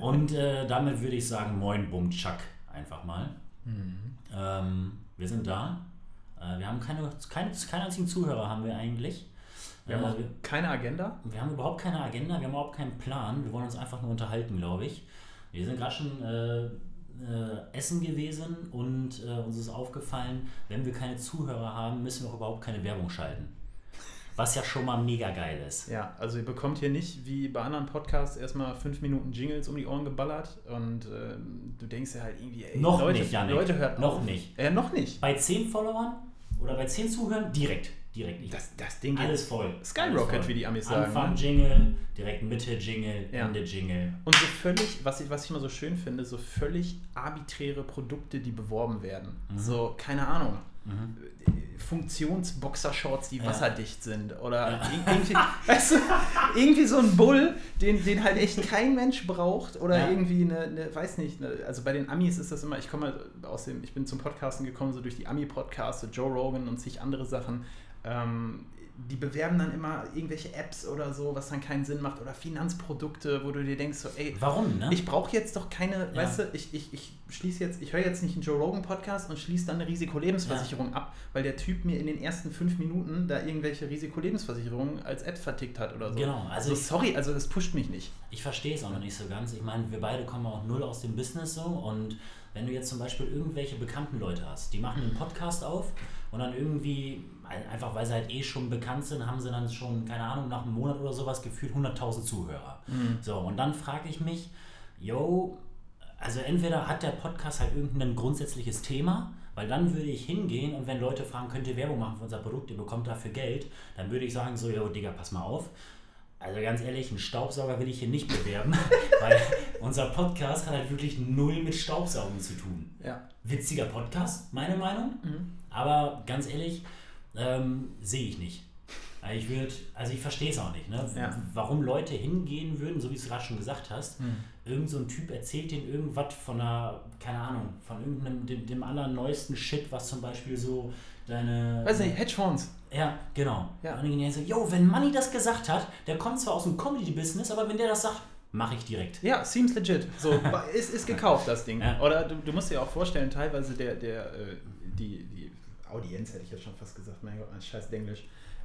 Und äh, damit würde ich sagen, moin Bumchak einfach mal. Mhm. Ähm, wir sind da. Äh, wir haben keine, keine, keinen einzigen Zuhörer haben wir eigentlich. Wir haben Äh, auch keine Agenda. wir haben überhaupt keine Agenda, wir haben überhaupt keinen Plan. Wir wollen uns einfach nur unterhalten, glaube ich. Wir sind gerade schon äh, äh, essen gewesen und äh, uns ist aufgefallen, wenn wir keine Zuhörer haben, müssen wir auch überhaupt keine Werbung schalten. Was ja schon mal mega geil ist. Ja, also ihr bekommt hier nicht wie bei anderen Podcasts erstmal fünf Minuten Jingles um die Ohren geballert und ähm, du denkst ja halt irgendwie, ey, Noch Leute, nicht, Janik. Leute hört Noch auf. nicht. Ja, noch nicht. Bei 10 Followern oder bei 10 Zuhörern direkt. Direkt nicht. Das, das Ding geht Alles voll. Skyrocket, Alles voll. wie die Amis sagen, Anfang ne? Jingle, direkt Mitte Jingle, Ja. Ende Jingle. Und so völlig, was ich, was ich immer so schön finde, so völlig arbiträre Produkte, die beworben werden. Mhm. So, keine Ahnung. Funktionsboxershorts, die Ja. wasserdicht sind. Oder Ja. ir- irgendwie, weißt du, irgendwie so ein Bull, den, den halt echt kein Mensch braucht. Oder Ja. irgendwie eine, eine, weiß nicht, eine, also bei den Amis ist das immer, ich komme aus dem, ich bin zum Podcasten gekommen, so durch die Ami-Podcasts, so Joe Rogan und zig andere Sachen. Ähm, die bewerben dann immer irgendwelche Apps oder so, was dann keinen Sinn macht. Oder Finanzprodukte, wo du dir denkst, so, ey, Warum, ne? ich brauche jetzt doch keine, Ja. weißt du, ich, ich, ich schließe jetzt, ich höre jetzt nicht einen Joe Rogan Podcast und schließe dann eine Risikolebensversicherung ab, weil der Typ mir in den ersten fünf Minuten da irgendwelche Risikolebensversicherungen als App vertickt hat oder so. Genau, also Also ich- sorry, also das pusht mich nicht. Ich verstehe es auch noch nicht so ganz. Ich meine, wir beide kommen auch null aus dem Business so und wenn du jetzt zum Beispiel irgendwelche bekannten Leute hast, die machen einen Podcast auf und dann irgendwie, ein- einfach weil sie halt eh schon bekannt sind, haben sie dann schon, keine Ahnung, nach einem Monat oder sowas gefühlt 100.000 Zuhörer. So, und dann frage ich mich, yo, also entweder hat der Podcast halt irgendein grundsätzliches Thema, weil dann würde ich hingehen und wenn Leute fragen, könnt ihr Werbung machen für unser Produkt, ihr bekommt dafür Geld, dann würde ich sagen, so, yo, Digga, pass mal auf. Also ganz ehrlich, einen Staubsauger will ich hier nicht bewerben, weil unser Podcast hat halt wirklich null mit Staubsaugen zu tun. Ja. Witziger Podcast, meine Meinung, Mhm. Aber ganz ehrlich, ähm, sehe ich nicht. Also ich würde, also ich verstehe es auch nicht, ne? Ja. warum Leute hingehen würden, so wie du es gerade schon gesagt hast. Irgend so ein Typ erzählt denen irgendwas von einer, keine Ahnung, von irgendeinem, dem, dem allerneuesten Shit, was zum Beispiel so deine. Weiß nicht, Hedgefonds. Ja, genau. Ja. Und dann gehen so, yo, wenn Money das gesagt hat, der kommt zwar aus dem Comedy-Business, aber wenn der das sagt, mache ich direkt. Ja, seems legit. So, ist, ist gekauft, das Ding. Ja. Oder du, du musst dir auch vorstellen, teilweise der, der, äh, die, die Audienz, hätte ich jetzt schon fast gesagt, mein Gott, mein scheiß Englisch.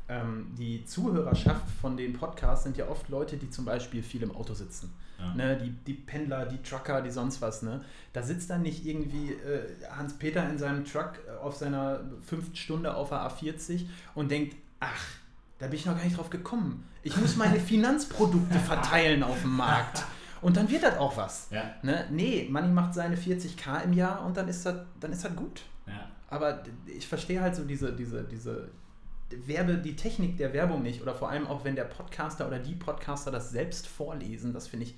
Ähm, die Zuhörerschaft von den Podcasts sind ja oft Leute, die zum Beispiel viel im Auto sitzen. Ja. Ne, die, die Pendler, die Trucker, die sonst was. Ne? Da sitzt dann nicht irgendwie äh, Hans-Peter in seinem Truck äh, auf seiner fünften Stunde auf der A40 und denkt, ach, da bin ich noch gar nicht drauf gekommen. Ich muss meine Finanzprodukte verteilen auf dem Markt. Und dann wird das auch was. Ja. Ne? Nee, Money macht seine 40k im Jahr und dann ist das, dann ist das gut. Ja. Aber ich verstehe halt so diese, diese, diese Werbe, die Technik der Werbung nicht. Oder vor allem auch, wenn der Podcaster oder die Podcaster das selbst vorlesen, das finde ich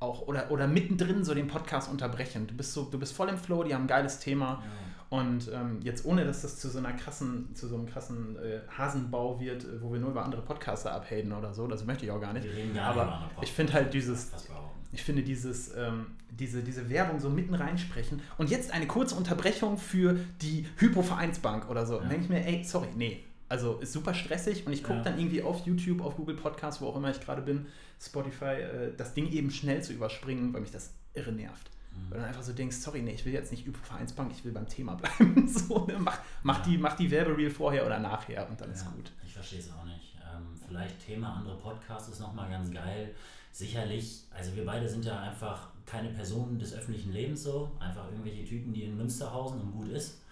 auch, oder, oder mittendrin so den Podcast unterbrechen. Du bist so, du bist voll im Flow, die haben ein geiles Thema. Und ähm, jetzt ohne, dass das zu so einer krassen, zu so einem krassen äh, Hasenbau wird, äh, wo wir nur über andere Podcaster abhaten oder so, das möchte ich auch gar nicht. Aber ich finde halt dieses, Was behaupten. Ich finde dieses, ähm, diese, diese Werbung so mitten reinsprechen und jetzt eine kurze Unterbrechung für die Hypovereinsbank oder so. Ja. Dann denke ich mir, ey, sorry, nee. Also ist super stressig und ich gucke Ja. dann irgendwie auf YouTube, auf Google Podcasts, wo auch immer ich gerade bin, Spotify, äh, das Ding eben schnell zu überspringen, weil mich das irre nervt. Mhm. Weil du dann einfach so denkst, sorry, nee, ich will jetzt nicht Hypovereinsbank, ich will beim Thema bleiben. so, ne? mach, mach, Ja. die, mach die Werbereel vorher oder nachher und dann ist gut. Ich verstehe es auch nicht. Ähm, vielleicht Thema andere Podcasts ist nochmal ganz geil. Sicherlich, also wir beide sind ja einfach keine Personen des öffentlichen Lebens so, einfach irgendwelche Typen, die in Münsterhausen und gut ist.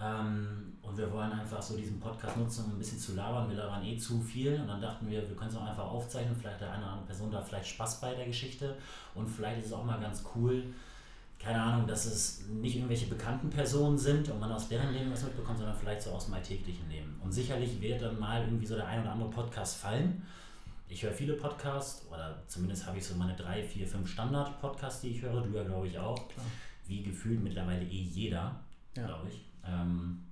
Ähm, und wir wollen einfach so diesen Podcast nutzen, um ein bisschen zu labern. Wir labern eh zu viel und dann dachten wir, wir können es auch einfach aufzeichnen. Vielleicht der eine oder andere Person da vielleicht Spaß bei der Geschichte und vielleicht ist es auch mal ganz cool, keine Ahnung, dass es nicht irgendwelche bekannten Personen sind und man aus deren Leben was mitbekommt, sondern vielleicht so aus dem alltäglichen Leben. Und sicherlich wird dann mal irgendwie so der ein oder andere Podcast fallen. Ich höre viele Podcasts, oder zumindest habe ich so meine drei, vier, fünf Standard-Podcasts, die ich höre. Du ja, glaube ich, auch. Klar. Wie gefühlt mittlerweile eh jeder, Ja. glaube ich. Ähm,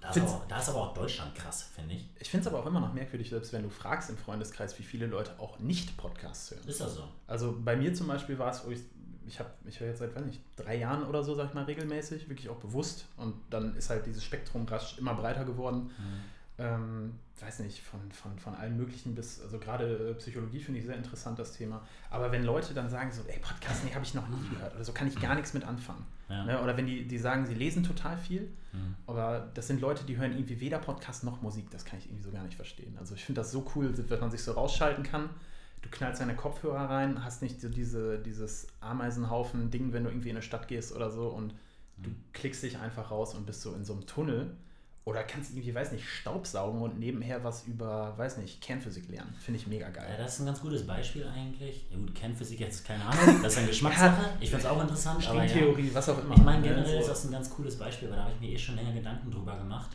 da, ist aber, da ist aber auch Deutschland krass, finde ich. Ich finde es aber auch immer noch merkwürdig, selbst wenn du fragst im Freundeskreis, wie viele Leute auch nicht Podcasts hören. Ist das so? Also bei mir zum Beispiel war es, wo ich, ich, hab, ich höre jetzt seit, weiß nicht, drei Jahren oder so, sag ich mal, regelmäßig, wirklich auch bewusst. Und dann ist halt dieses Spektrum rasch immer breiter geworden. Mhm. ähm, weiß nicht, von, von, von allem Möglichen bis, also gerade äh, Psychologie finde ich sehr interessant, das Thema. Aber wenn Leute dann sagen so, ey, Podcast, nee, habe ich noch nie gehört oder so, kann ich gar nichts mit anfangen. Ja. Ne? Oder wenn die, die sagen, sie lesen total viel, Mhm. aber das sind Leute, die hören irgendwie weder Podcast noch Musik, das kann ich irgendwie so gar nicht verstehen. Also ich finde das so cool, wenn man sich so rausschalten kann. Du knallst deine Kopfhörer rein, hast nicht so diese, dieses Ameisenhaufen-Ding, wenn du irgendwie in eine Stadt gehst oder so und du klickst dich einfach raus und bist so in so einem Tunnel. Oder kannst irgendwie, weiß nicht, Staubsaugen und nebenher was über, weiß nicht, Kernphysik lernen. Finde ich mega Ja, geil. das ist ein ganz gutes Beispiel eigentlich. Ja, gut, Kernphysik jetzt keine Ahnung, das ist eine Geschmackssache. Ich finde es auch interessant, aber ja. Stringtheorie, was auch immer. Ich meine, ne? generell ist So. das ein ganz cooles Beispiel, weil da habe ich mir eh schon länger Gedanken drüber gemacht,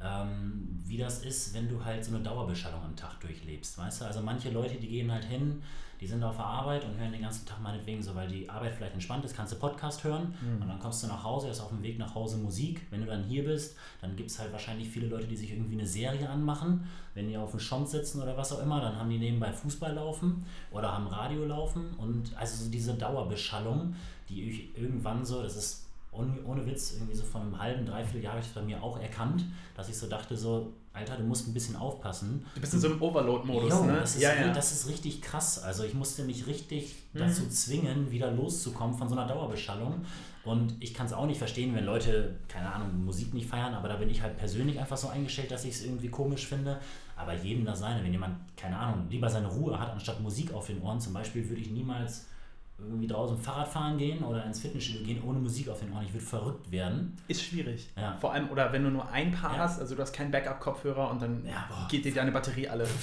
ähm, wie das ist, wenn du halt so eine Dauerbeschallung am Tag durchlebst. Weißt du, also manche Leute, die gehen halt hin, die sind auf der Arbeit und hören den ganzen Tag meinetwegen so, weil die Arbeit vielleicht entspannt ist, kannst du Podcast hören und dann kommst du nach Hause, ist auf dem Weg nach Hause Musik. Wenn du dann hier bist, dann gibt es halt wahrscheinlich viele Leute, die sich irgendwie eine Serie anmachen. Wenn die auf dem Schont sitzen oder was auch immer, dann haben die nebenbei Fußball laufen oder haben Radio laufen und also so diese Dauerbeschallung, die ich irgendwann so, das ist ohne, ohne Witz, irgendwie so von einem halben, dreiviertel Jahr habe ich das bei mir auch erkannt, dass ich so dachte, so, Alter, du musst ein bisschen aufpassen. Du bist in so einem Overload-Modus, ne? das, ist, das ist richtig krass. Also ich musste mich richtig Mhm. dazu zwingen, wieder loszukommen von so einer Dauerbeschallung. Und ich kann es auch nicht verstehen, wenn Leute, keine Ahnung, Musik nicht feiern, aber da bin ich halt persönlich einfach so eingestellt, dass ich es irgendwie komisch finde. Aber jedem das seine. Wenn jemand, keine Ahnung, lieber seine Ruhe hat, anstatt Musik auf den Ohren, zum Beispiel würde ich niemals irgendwie draußen Fahrrad fahren gehen oder ins Fitnessstudio gehen ohne Musik auf den Ohren. Ich würde verrückt werden. Ist schwierig. Ja. Vor allem, oder wenn du nur ein Paar Ja. hast, also du hast keinen Backup-Kopfhörer und dann Ja, geht dir deine Batterie alle.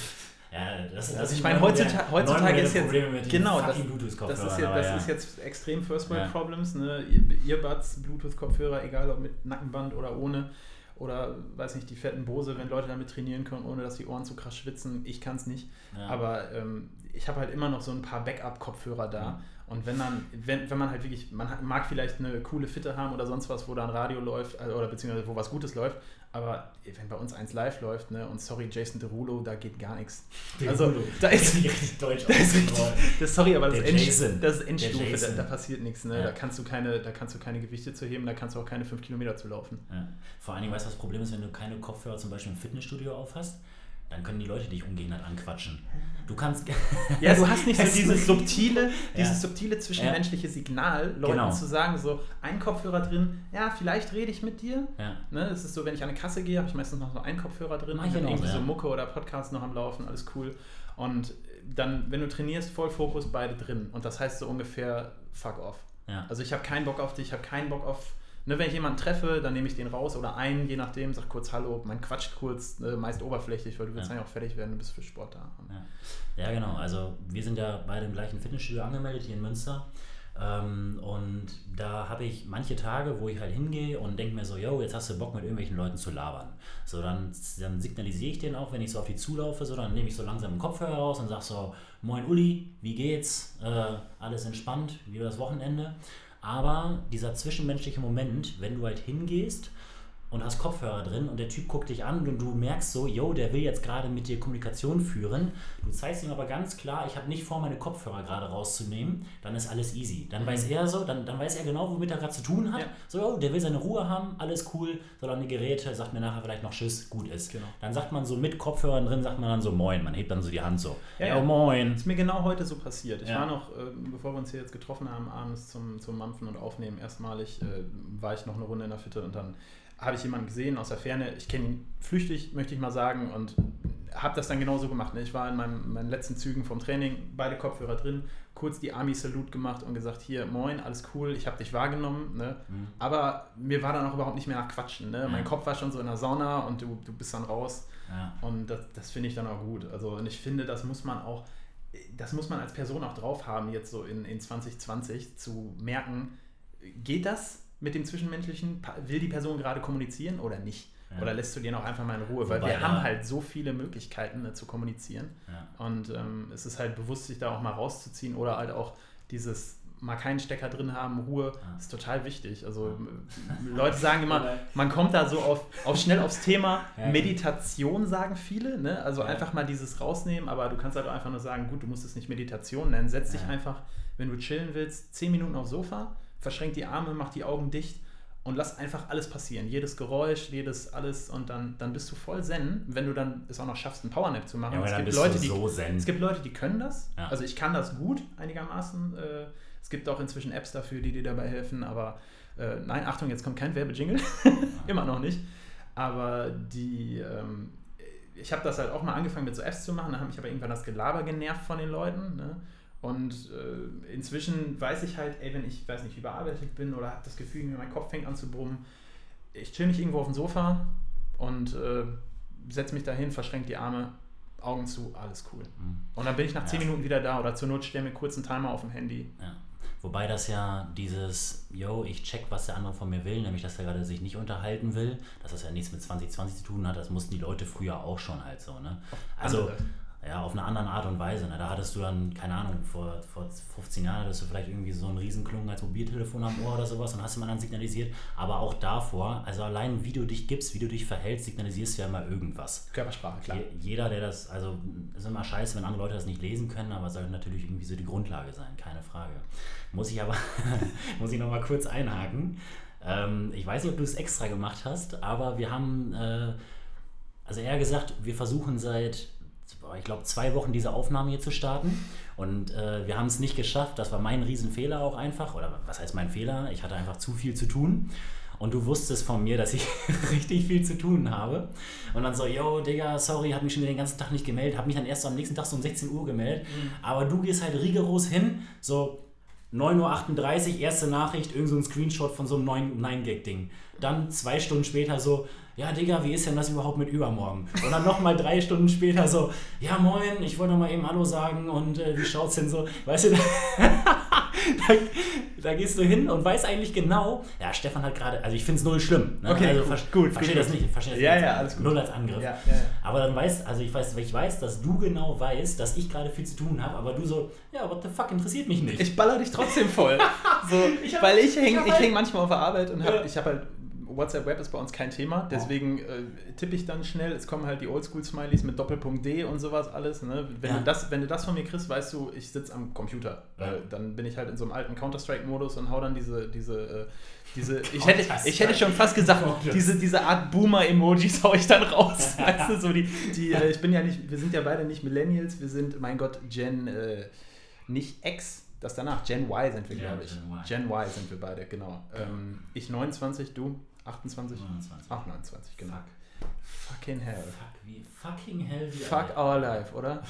Ja, das, Also ich meine, heutzutage, heutzutage ist jetzt genau das, das, ist, jetzt, das ja. ist jetzt extrem First World. Problems, ne? Earbuds, Bluetooth-Kopfhörer, egal ob mit Nackenband oder ohne. Oder weiß nicht, die fetten Bose, wenn Leute damit trainieren können, ohne dass die Ohren zu krass schwitzen. Ich kann es nicht. Ja. Aber ähm, ich habe halt immer noch so ein paar Backup-Kopfhörer da. Mhm. Und wenn dann, wenn, wenn man halt wirklich, man mag vielleicht eine coole Fitte haben oder sonst was, wo da ein Radio läuft, äh, oder beziehungsweise wo was Gutes läuft, aber wenn bei uns eins live läuft, ne, und sorry, Jason Derulo, da geht gar nichts. Also, da ist, richtig deutsch das ist richtig, das, sorry, aber das, End, Jason. das ist Endstufe, da, da passiert nichts, ne? Ja. da, kannst du keine, da kannst du keine Gewichte zu heben, da kannst du auch keine fünf Kilometer zu laufen. Ja. Vor allen Dingen, weißt du, was das Problem ist, wenn du keine Kopfhörer zum Beispiel im Fitnessstudio aufhast? Dann können die Leute dich ungehindert anquatschen. Du kannst. Ja, du hast nicht so dieses subtile, Ja. dieses subtile zwischenmenschliche Signal, Leuten Genau. zu sagen, so ein Kopfhörer drin, ja, vielleicht rede ich mit dir. Ja. Ne, es ist so, wenn ich an eine Kasse gehe, habe ich meistens noch so einen Kopfhörer drin, Mach ich und dann irgendwie so ja. Mucke oder Podcast noch am Laufen, alles cool. Und dann, wenn du trainierst, voll Fokus, beide drin. Und das heißt so ungefähr fuck off. Ja. Also ich habe keinen Bock auf dich, ich habe keinen Bock auf. Ne, wenn ich jemanden treffe, dann nehme ich den raus oder einen, je nachdem, sag kurz Hallo, man quatscht kurz, ne, meist oberflächlich, weil du willst Ja. eigentlich auch fertig werden, du bist für Sport da. Ja. ja, genau. Also wir sind ja beide im gleichen Fitnessstudio angemeldet hier in Münster. Ähm, und da habe ich manche Tage, wo ich halt hingehe und denke mir so, yo, jetzt hast du Bock mit irgendwelchen Leuten zu labern. So, dann, dann signalisiere ich denen auch, wenn ich so auf die zulaufe, so, dann nehme ich so langsam den Kopfhörer raus und sage so, moin Uli, wie geht's? Äh, alles entspannt, wie war das Wochenende? Aber dieser zwischenmenschliche Moment, wenn du halt hingehst und hast Kopfhörer drin und der Typ guckt dich an und du merkst so, yo, der will jetzt gerade mit dir Kommunikation führen. Du zeigst ihm aber ganz klar, ich habe nicht vor, meine Kopfhörer gerade rauszunehmen, dann ist alles easy. Dann weiß er so, dann, dann weiß er genau, womit er gerade zu tun hat. Ja. So, yo, der will seine Ruhe haben, alles cool, solange die Geräte, sagt mir nachher vielleicht noch Tschüss, gut ist. Genau. Dann sagt man so mit Kopfhörern drin, sagt man dann so Moin, man hebt dann so die Hand so. Ja, Ja, ja. moin. ist mir genau heute so passiert. Ich Ja. war noch, äh, bevor wir uns hier jetzt getroffen haben, abends zum, zum Mampfen und Aufnehmen, erstmalig äh, war ich noch eine Runde in der Fitte und dann habe ich jemanden gesehen aus der Ferne. Ich kenne ihn flüchtig, möchte ich mal sagen, und habe das dann genauso gemacht. ne? Ich war in meinem, meinen letzten Zügen vom Training, beide Kopfhörer drin, kurz die Army-Salute gemacht und gesagt, hier, moin, alles cool, ich habe dich wahrgenommen. Ne? Mhm. Aber mir war dann auch überhaupt nicht mehr nach Quatschen. Ne? Mein Ja. Kopf war schon so in der Sauna und du, du bist dann raus. Ja. Und das, das finde ich dann auch gut. Also, und ich finde, das muss man auch, das muss man als Person auch drauf haben, jetzt so in, in 2020 zu merken, geht das mit dem Zwischenmenschlichen? Will die Person gerade kommunizieren oder nicht? Ja. Oder lässt du den auch einfach mal in Ruhe? Weil Wobei wir da- haben halt so viele Möglichkeiten ne, zu kommunizieren. Ja. Und ähm, es ist halt bewusst, sich da auch mal rauszuziehen oder halt auch dieses mal keinen Stecker drin haben, Ruhe, Ja. ist total wichtig. Also Leute sagen immer, man kommt da so auf, auf schnell aufs Thema Ja. Meditation, sagen viele. Ne? Also Ja. einfach mal dieses rausnehmen, aber du kannst halt auch einfach nur sagen, gut, du musst es nicht Meditation nennen. Setz dich Ja. einfach, wenn du chillen willst, zehn Minuten aufs Sofa, verschränk die Arme, mach die Augen dicht und lass einfach alles passieren. Jedes Geräusch, jedes alles und dann, dann bist du voll zen, wenn du dann es auch noch schaffst, einen Powernap zu machen. Ja, aber es, gibt Leute, die, so es gibt Leute, die können das. Ja. Also ich kann das gut einigermaßen. Äh, es gibt auch inzwischen Apps dafür, die dir dabei helfen, aber äh, nein, Achtung, jetzt kommt kein Werbejingle. Immer noch nicht. Aber die, ähm, ich habe das halt auch mal angefangen mit so Apps zu machen, da habe mich aber irgendwann das Gelaber genervt von den Leuten. Ne? Und äh, inzwischen weiß ich halt, ey, wenn ich, weiß nicht, überarbeitet bin oder habe das Gefühl, mir mein Kopf fängt an zu brummen, ich chill mich irgendwo auf dem Sofa und äh, setze mich dahin, verschränke die Arme, Augen zu, alles cool. Mhm. Und dann bin ich nach 10 Ja. Minuten wieder da oder zur Not stelle mir kurz einen Timer auf dem Handy. Ja. Wobei das ja dieses, yo, ich check, was der andere von mir will, nämlich dass er gerade sich nicht unterhalten will, dass das ja nichts mit 2020 zu tun hat, das mussten die Leute früher auch schon halt so, ne? Also, Andere. Ja, auf eine andere Art und Weise, ne? Da hattest du dann, keine Ahnung, vor, vor 15 Jahren hattest du vielleicht irgendwie so einen Riesenklungen als Mobiltelefon am Ohr oder sowas und hast mal dann signalisiert, aber auch davor, also allein wie du dich gibst, wie du dich verhältst, signalisierst du ja immer irgendwas. Körpersprache, klar. Je, jeder, der das, also ist immer scheiße, wenn andere Leute das nicht lesen können, aber es sollte natürlich irgendwie so die Grundlage sein, keine Frage. Muss ich aber, muss ich nochmal kurz einhaken. Ähm, ich weiß nicht, ob du es extra gemacht hast, aber wir haben, äh, also eher gesagt, wir versuchen seit, ich glaube, zwei Wochen diese Aufnahme hier zu starten. Und äh, wir haben es nicht geschafft. Das war mein Riesenfehler auch einfach. Oder was heißt mein Fehler? Ich hatte einfach zu viel zu tun. Und du wusstest von mir, dass ich richtig viel zu tun habe. Und dann so, yo, Digga, sorry, hab mich schon den ganzen Tag nicht gemeldet. Hab mich dann erst am nächsten Tag so um 16 Uhr gemeldet. Aber du gehst halt rigoros hin, so 9.38 Uhr, erste Nachricht, irgend so ein Screenshot von so einem neuen 9-Gag-Ding. Dann zwei Stunden später so, ja Digga, wie ist denn das überhaupt mit übermorgen? Und dann nochmal drei Stunden später so, ja moin, ich wollte noch mal eben Hallo sagen und äh, wie schaut's denn so? Weißt du, da, da gehst du hin und weißt eigentlich genau, ja, Stefan hat gerade, also ich finde es null schlimm. Ne? Okay, also, gut, gut, Versteh gut, das nicht, versteh das Ja, nicht. ja, alles gut. Null als Angriff. Ja, ja, ja. Aber dann weißt, also ich weiß, ich weiß, dass du genau weißt, dass ich gerade viel zu tun habe, aber du so, ja, what the fuck, interessiert mich nicht. Ich baller dich trotzdem voll. So, Ich hab- weil ich ich hänge hab ich halt- häng manchmal auf der Arbeit und hab, Ja. ich habe halt, WhatsApp Web ist bei uns kein Thema, deswegen äh, tippe ich dann schnell, es kommen halt die Oldschool-Smileys mit Doppelpunkt D und sowas alles. Ne? Wenn, Ja. du das, wenn du das von mir kriegst, weißt du, ich sitze am Computer. Ja. Dann bin ich halt in so einem alten Counter-Strike-Modus und hau dann diese, diese, äh, diese ich, hätte, ich hätte schon fast gesagt, diese, diese Art Boomer-Emojis hau ich dann raus. weißt du, so die, die, äh, ich bin ja nicht, wir sind ja beide nicht Millennials, wir sind, mein Gott, Gen, äh, nicht X, das danach, Gen Y sind wir, Ja, glaube ich. Gen Y. Gen Y sind wir beide, genau. Ähm, ich 29, du 28? 29. Ach, 29, genau. Fuck. Fucking hell. Fuck, wie fucking hell wie Fuck our life, oder?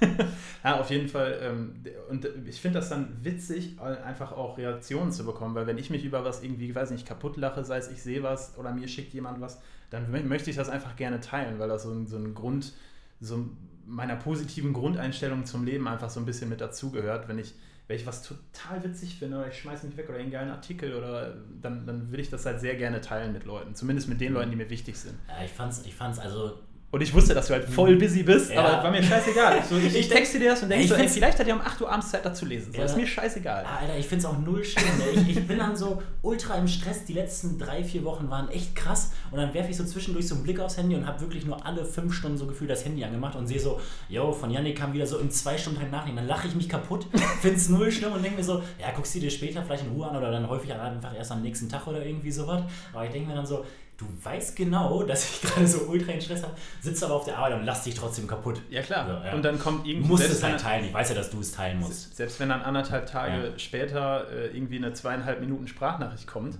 ja, auf jeden Fall. Ähm, und ich finde das dann witzig, einfach auch Reaktionen zu bekommen, weil wenn ich mich über was irgendwie, weiß nicht, kaputt lache, sei es ich sehe was oder mir schickt jemand was, dann mö- möchte ich das einfach gerne teilen, weil das so ein, so ein Grund, so meiner positiven Grundeinstellung zum Leben einfach so ein bisschen mit dazugehört. Wenn ich, wenn ich was total witzig finde oder ich schmeiß mich weg oder einen geilen Artikel oder dann, dann will ich das halt sehr gerne teilen mit Leuten. Zumindest mit den Leuten, die mir wichtig sind. Ja, ich fand's, ich fand's also. Und ich wusste, dass du halt voll busy bist, Ja. aber war mir scheißegal. Ich, so, ich, ich texte dir das und ich so, ey, vielleicht hat er um 8 Uhr abends Zeit, das zu lesen. So, Ja. ist mir scheißegal. Alter, ich find's auch null schlimm. Ich, ich bin dann so ultra im Stress. Die letzten drei, vier Wochen waren echt krass. Und dann werfe ich so zwischendurch so einen Blick aufs Handy und habe wirklich nur alle fünf Stunden so gefühlt das Handy angemacht und sehe so, yo, von Yannick kam wieder so in zwei Stunden halt Nachrichten. Dann lache ich mich kaputt, find's null schlimm und denke mir so, ja, guckst du dir später vielleicht in Ruhe an oder dann häufig einfach erst am nächsten Tag oder irgendwie sowas. Aber ich denke mir dann so, du weißt genau, dass ich gerade so ultra in Stress habe, sitzt aber auf der Arbeit und lass dich trotzdem kaputt. Ja, klar. Ja, ja. Und dann kommt Du irgendwie. musst selbst es halt teilen. Ich weiß ja, dass du es teilen musst. Selbst wenn dann anderthalb Tage Ja. später äh, irgendwie eine zweieinhalb Minuten Sprachnachricht kommt,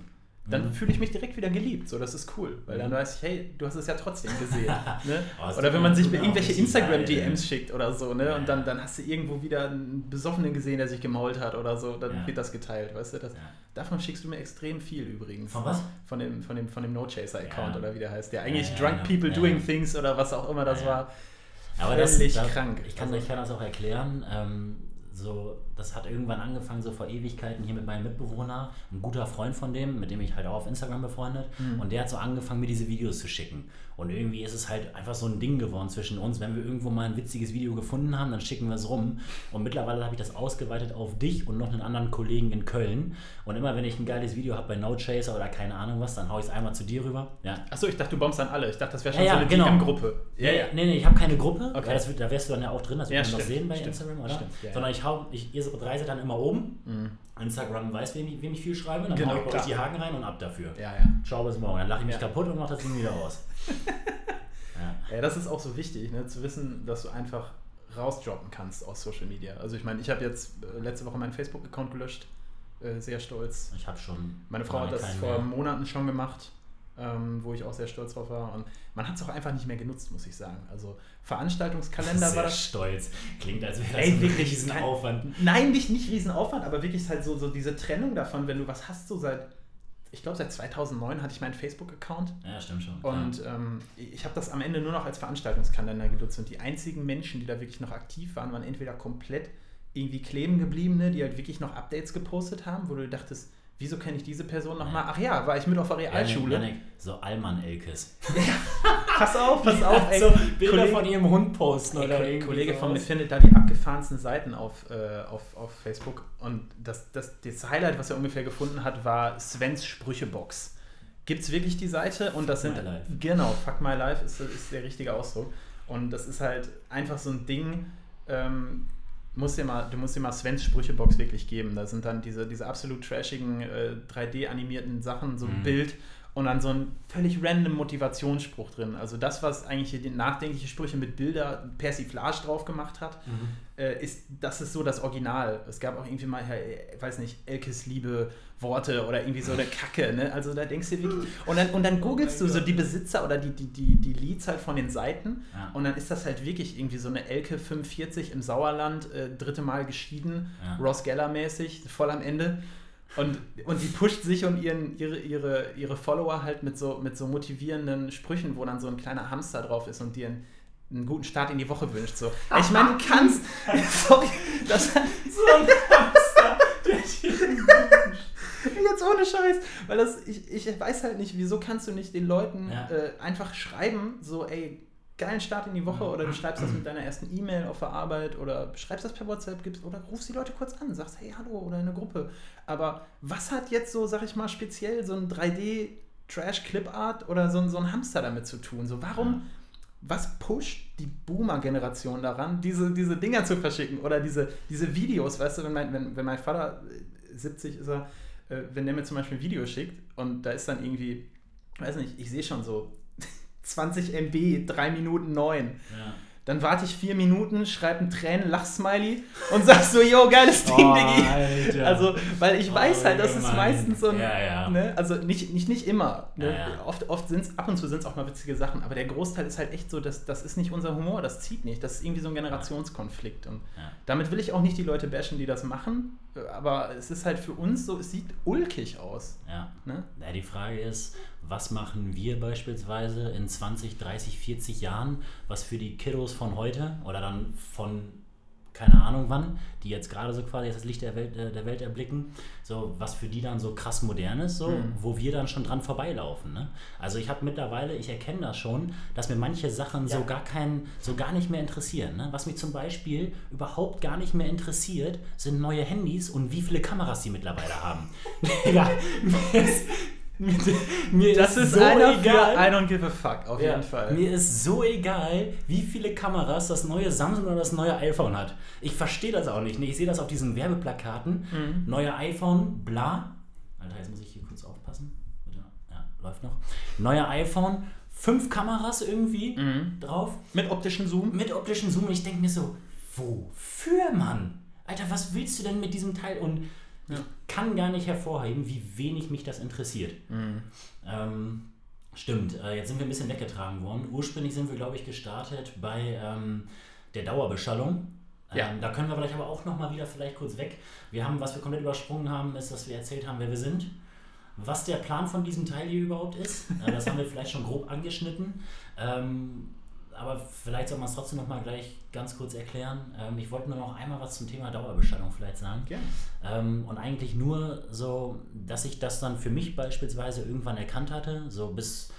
dann Mhm. fühle ich mich direkt wieder geliebt. So, das ist cool. Weil dann Mhm. weiß ich, hey, du hast es ja trotzdem gesehen. ne? Oh, Oder wenn man sich irgendwelche Instagram-DMs schickt oder so, ne? Ja, Und dann, dann hast du irgendwo wieder einen Besoffenen gesehen, der sich gemault hat oder so, dann Ja. wird das geteilt, weißt du? Das, Ja. Davon schickst du mir extrem viel übrigens. Von was? Von dem, von dem, von dem No-Chaser-Account oder wie der heißt. Der eigentlich Drunk. People Doing. Things oder was auch immer das war. Aber das, Völlig da, krank. Ich kann, Also- ich kann das auch erklären. Ähm, so, das hat irgendwann angefangen, so vor Ewigkeiten hier mit meinem Mitbewohner, ein guter Freund von dem, mit dem ich halt auch auf Instagram befreundet. Mhm. Und der hat so angefangen, mir diese Videos zu schicken. Und irgendwie ist es halt einfach so ein Ding geworden zwischen uns. Wenn wir irgendwo mal ein witziges Video gefunden haben, dann schicken wir es rum. Und mittlerweile habe ich das ausgeweitet auf dich und noch einen anderen Kollegen in Köln. Und immer wenn ich ein geiles Video habe bei No Chaser oder keine Ahnung was, dann haue ich es einmal zu dir rüber. Ja, Achso, ich dachte, du bombst an alle. Ich dachte, das wäre schon Ja, so ja, eine genau. DM-Gruppe. Nee, nee, nee, ich habe keine Gruppe, Okay. das wird, da wärst du dann ja auch drin, das wird Ja, man doch stimmt, sehen bei stimmt, Instagram, oder? stimmt, ja, Sondern ich hau, ich, ihr, sind dann immer oben. Mhm. Instagram weiß, wem ich, wem ich viel schreibe. Dann Genau, ich bei die Haken rein und ab dafür. Ja, ja. Ciao, bis morgen. Dann lache ich mich Ja. kaputt und mache das Ding wieder aus. ja. Ja, das ist auch so wichtig, ne? zu wissen, dass du einfach rausdroppen kannst aus Social Media. Also ich meine, ich habe jetzt äh, letzte Woche meinen Facebook-Account gelöscht, äh, sehr stolz. Ich habe schon. Meine Frau hat das vor mehr. Monaten schon gemacht, ähm, wo ich auch sehr stolz drauf war. Und man hat es auch einfach nicht mehr genutzt, muss ich sagen. Also Veranstaltungskalender Sehr war das. stolz. Klingt, als wäre das Ey, ein wirklich, Riesenaufwand. Nein, nicht, nicht Riesenaufwand, aber wirklich halt so, so diese Trennung davon, wenn du was hast, so seit, ich glaube seit 2009 hatte ich meinen Facebook-Account Ja, stimmt schon. und ähm, ich habe das am Ende nur noch als Veranstaltungskalender genutzt und die einzigen Menschen, die da wirklich noch aktiv waren, waren entweder komplett irgendwie kleben gebliebene, die halt wirklich noch Updates gepostet haben, wo du dachtest, wieso kenne ich diese Person nochmal? Ach ja, war ich mit auf der. Realschule. Janik, so Allmann-Elkes. Pass auf, pass auf, ey. so Bilder Kollege- von ihrem Hund posten Ey, oder irgendwie Kollege von mir sowas. findet da die abgefahrensten Seiten auf, äh, auf, auf Facebook. Und das, das, das Highlight, was er ungefähr gefunden hat, war Svens Sprüchebox. Gibt es wirklich die Seite? Und das Fuck sind. my life. Genau, Fuck My Life ist, ist der richtige Ausdruck. Und das ist halt einfach so ein Ding. Ähm, musst dir mal, du musst dir mal Svens Sprüchebox wirklich geben. Da sind dann diese, diese absolut trashigen äh, 3D-animierten Sachen, so ein Mhm. Bild und dann so ein völlig random Motivationsspruch drin. Also das, was eigentlich hier die nachdenkliche Sprüche mit Bilder Persiflage drauf gemacht hat, Mhm. äh, ist, das ist so das Original. Es gab auch irgendwie mal, ich weiß nicht, Elkes Liebe Worte oder irgendwie so eine Kacke, ne? Also da denkst du wirklich. Und dann, und dann googelst Oh du so die Besitzer oder die, die, die, die Leads halt von den Seiten Ja. und dann ist das halt wirklich irgendwie so eine Elke 45 im Sauerland, äh, dritte Mal geschieden, Ja. Ross Geller-mäßig, voll am Ende. Und, und die pusht sich und ihren, ihre, ihre, ihre Follower halt mit so, mit so motivierenden Sprüchen, wo dann so ein kleiner Hamster drauf ist und dir einen, einen guten Start in die Woche wünscht. So. Ich meine, du kannst. Sorry, das, So ein Hamster, der dir Jetzt ohne Scheiß, weil das, ich, ich weiß halt nicht, wieso kannst du nicht den Leuten Ja. äh, einfach schreiben, so, ey, geilen Start in die Woche oder du schreibst das mit deiner ersten E-Mail auf der Arbeit oder schreibst das per WhatsApp gibst oder rufst die Leute kurz an, sagst, hey, hallo oder in eine Gruppe. Aber was hat jetzt so, sag ich mal, speziell so ein 3D Trash-Clip-Art oder so, ein- so ein Hamster damit zu tun? So, warum, was pusht die Boomer-Generation daran, diese, diese Dinger zu verschicken oder diese, diese Videos, weißt du, wenn mein, wenn, wenn mein Vater, äh, 70 ist er, äh, wenn der mir zum Beispiel ein Video schickt und da ist dann irgendwie, weiß nicht, ich sehe schon so 20 MB, 3 Minuten 9. Ja. Dann warte ich vier Minuten, schreibe ein Tränen-Lach-Smiley und sag so, yo, geiles Ding, Oh, Diggi. Alter. Also, weil ich Oh, weiß halt, das ist gemein. meistens so ein, Ja, ja. Ne? also nicht, nicht, nicht immer. Ne? Ja. Oft, oft sind es, ab und zu sind es auch mal witzige Sachen, aber der Großteil ist halt echt so, dass, das ist nicht unser Humor, das zieht nicht. Das ist irgendwie so ein Generationskonflikt. Und damit will ich auch nicht die Leute bashen, die das machen, aber es ist halt für uns so, es sieht ulkig aus. Ja. Ne? Ja, die Frage ist, was machen wir beispielsweise in 20, 30, 40 Jahren, was für die Kiddos von heute oder dann von keine Ahnung wann, die jetzt gerade so quasi das Licht der Welt, äh, der Welt erblicken, so was für die dann so krass modern ist, so, Mhm. wo wir dann schon dran vorbeilaufen. Ne? Also ich habe mittlerweile, ich erkenne das schon, dass mir manche Sachen so Ja. gar kein, so gar nicht mehr interessieren. Ne? Was mich zum Beispiel überhaupt gar nicht mehr interessiert, sind neue Handys und wie viele Kameras die mittlerweile haben. Digga, mir ist, Das ist so einer egal. für I don't give a fuck, auf Ja, jeden Fall. Mir ist so egal, wie viele Kameras das neue Samsung oder das neue iPhone hat. Ich verstehe das auch nicht. ne? Ich sehe das auf diesen Werbeplakaten. Mhm. Neue iPhone, bla. Alter, jetzt muss ich hier kurz aufpassen. Ja, läuft noch. Neuer iPhone, fünf Kameras irgendwie Mhm. drauf. Mit optischen Zoom. Mit optischen Zoom. Und ich denke mir so, wofür, Mann? Alter, was willst du denn mit diesem Teil? Und Ja. ich kann gar nicht hervorheben, wie wenig mich das interessiert. Mhm. Ähm, stimmt, äh, jetzt sind wir ein bisschen weggetragen worden. Ursprünglich sind wir, glaube ich, gestartet bei ähm, der Dauerbeschallung. Ähm, Ja. Da können wir vielleicht aber auch nochmal wieder vielleicht kurz weg. Wir haben, was wir komplett übersprungen haben, ist, dass wir erzählt haben, wer wir sind. Was der Plan von diesem Teil hier überhaupt ist, äh, das haben wir vielleicht schon grob angeschnitten. Ähm, aber vielleicht soll man es trotzdem nochmal gleich ganz kurz erklären. Ähm, ich wollte nur noch einmal was zum Thema Dauerbeschallung vielleicht sagen. Gerne. Ähm, und eigentlich nur so, dass ich das dann für mich beispielsweise irgendwann erkannt hatte. So bis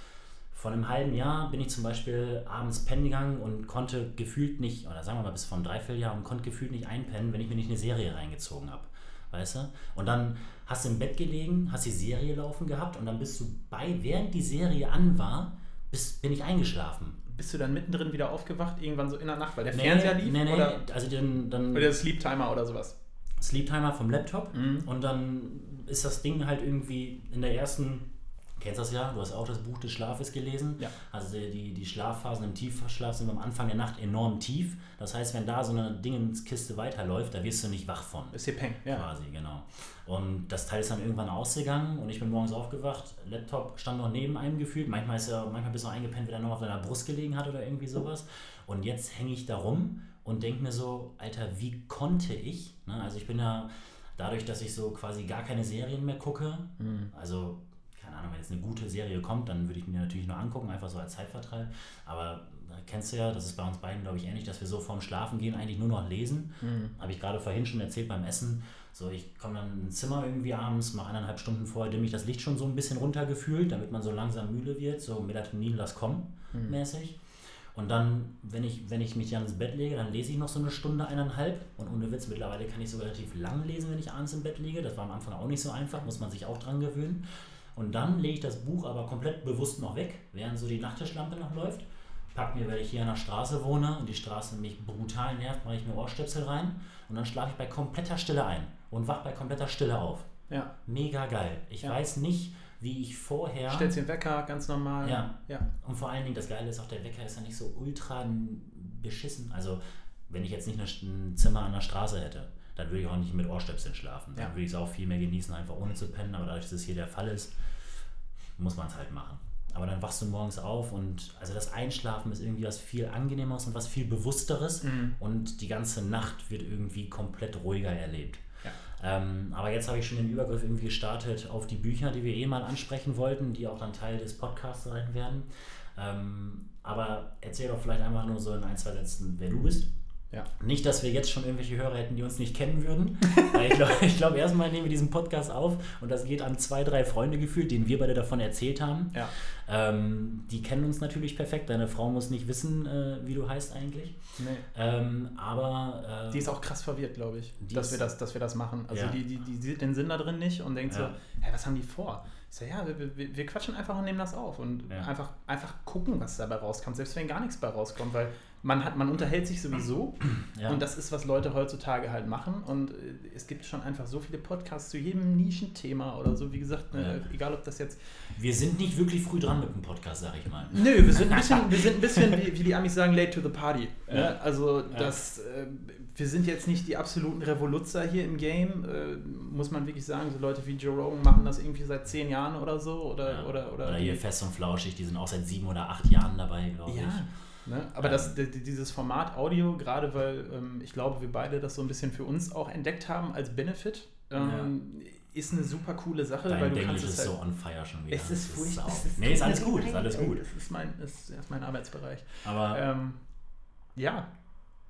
vor einem halben Jahr bin ich zum Beispiel abends pennen gegangen und konnte gefühlt nicht, oder sagen wir mal bis vor einem Dreivierteljahr und konnte gefühlt nicht einpennen, wenn ich mir nicht eine Serie reingezogen habe. Weißt du? Und dann hast du im Bett gelegen, hast die Serie laufen gehabt und dann bist du bei, während die Serie an war, bist, bin ich eingeschlafen. Bist du dann mittendrin wieder aufgewacht, irgendwann so in der Nacht, weil der Fernseher lief? Nee, nee, Oder, also dann, dann oder der Sleep Timer oder sowas? Sleep Timer vom Laptop Mhm. und dann ist das Ding halt irgendwie in der ersten, kennst das ja, du hast auch das Buch des Schlafes gelesen. Ja. Also die, die Schlafphasen im Tiefschlaf sind am Anfang der Nacht enorm tief. Das heißt, wenn da so eine Dingenskiste weiterläuft, da wirst du nicht wach von. Ist hier Peng, ja. Quasi, genau. Und das Teil ist dann irgendwann ausgegangen und ich bin morgens aufgewacht. Laptop stand noch neben einem gefühlt. Manchmal, ist er, manchmal bist du eingepennt, wenn er noch auf deiner Brust gelegen hat oder irgendwie sowas. Und jetzt hänge ich da rum und denke mir so, Alter, wie konnte ich? Ne? Also ich bin ja dadurch, dass ich so quasi gar keine Serien mehr gucke, Mhm. also keine Ahnung, wenn jetzt eine gute Serie kommt, dann würde ich mir natürlich nur angucken, einfach so als Zeitvertreib. Aber äh, kennst du ja, das ist bei uns beiden, glaube ich, ähnlich, dass wir so vorm Schlafen gehen eigentlich nur noch lesen. Mhm. Habe ich gerade vorhin schon erzählt beim Essen. So, ich komme dann ins Zimmer irgendwie abends, mache eineinhalb Stunden vorher, dimme ich das Licht schon so ein bisschen runtergefühlt, damit man so langsam müde wird, so Melatonin, lass kommen, Mhm. mäßig. Und dann, wenn ich, wenn ich mich dann ins Bett lege, dann lese ich noch so eine Stunde, eineinhalb. Und ohne Witz, mittlerweile kann ich sogar relativ lang lesen, wenn ich abends im Bett liege. Das war am Anfang auch nicht so einfach, muss man sich auch dran gewöhnen. Und dann lege ich das Buch aber komplett bewusst noch weg, während so die Nachttischlampe noch läuft. Pack mir, weil ich hier an der Straße wohne und die Straße mich brutal nervt, mache ich mir Ohrstöpsel rein und dann schlafe ich bei kompletter Stille ein und wach bei kompletter Stille auf. Ja. Mega geil. Ich Ja. weiß nicht, wie ich vorher. Stellst den Wecker, ganz normal. Ja. ja. Und vor allen Dingen, das Geile ist auch, der Wecker ist ja nicht so ultra beschissen. Also, wenn ich jetzt nicht ein Zimmer an der Straße hätte, dann würde ich auch nicht mit Ohrstöpseln schlafen. Dann Ja. würde ich es auch viel mehr genießen, einfach ohne zu pennen. Aber dadurch, dass es hier der Fall ist, muss man es halt machen. Aber dann wachst du morgens auf und also das Einschlafen ist irgendwie was viel angenehmeres und was viel bewussteres Mhm. und die ganze Nacht wird irgendwie komplett ruhiger erlebt. Ja. Ähm, aber jetzt habe ich schon den Übergriff irgendwie gestartet auf die Bücher, die wir eh mal ansprechen wollten, die auch dann Teil des Podcasts sein werden. Ähm, aber erzähl doch vielleicht einfach nur so in ein, zwei Sätzen, wer du bist. Ja. Nicht, dass wir jetzt schon irgendwelche Hörer hätten, die uns nicht kennen würden. Weil ich glaube, glaub, erstmal nehmen wir diesen Podcast auf und das geht an zwei, drei Freunde gefühlt, denen wir beide davon erzählt haben. Ja. Ähm, die kennen uns natürlich perfekt. Deine Frau muss nicht wissen, äh, wie du heißt eigentlich. Nee. Ähm, aber äh, Die ist auch krass verwirrt, glaube ich, dass ist- wir, das, dass wir das machen. Also Ja. die, die, die sieht den Sinn da drin nicht und denkt so, hä, was haben die vor? Ich so, ja, wir, wir, wir quatschen einfach und nehmen das auf und einfach, einfach gucken, was dabei rauskommt, selbst wenn gar nichts bei rauskommt, weil man hat, man unterhält sich sowieso ja. und das ist, was Leute heutzutage halt machen und äh, es gibt schon einfach so viele Podcasts zu jedem Nischenthema oder so, wie gesagt, ne, Ja. egal ob das jetzt wir sind nicht wirklich früh dran mit dem Podcast, sag ich mal. Nö, wir sind ein bisschen, wir sind ein bisschen wie, wie die Amis sagen, late to the party. Ja. Ne? Also das, äh, wir sind jetzt nicht die absoluten Revoluzzer hier im Game, äh, muss man wirklich sagen. So Leute wie Joe Rogan machen das irgendwie seit zehn Jahren oder so. Oder, oder, oder, Oder hier fest und flauschig, die sind auch seit sieben oder acht Jahren dabei, glaube ich. Ne? Aber Ähm. das, di- di- dieses Format Audio, gerade weil ähm, ich glaube, wir beide das so ein bisschen für uns auch entdeckt haben als Benefit, ähm, ist eine super coole Sache, weil Dein du Englisch kannst es ist halt, so on fire schon wieder. Es ist Das furchtbar. Nee, ist alles gut, ist alles gut. Das ist mein, ist, ist mein Arbeitsbereich. Aber Ähm, ja,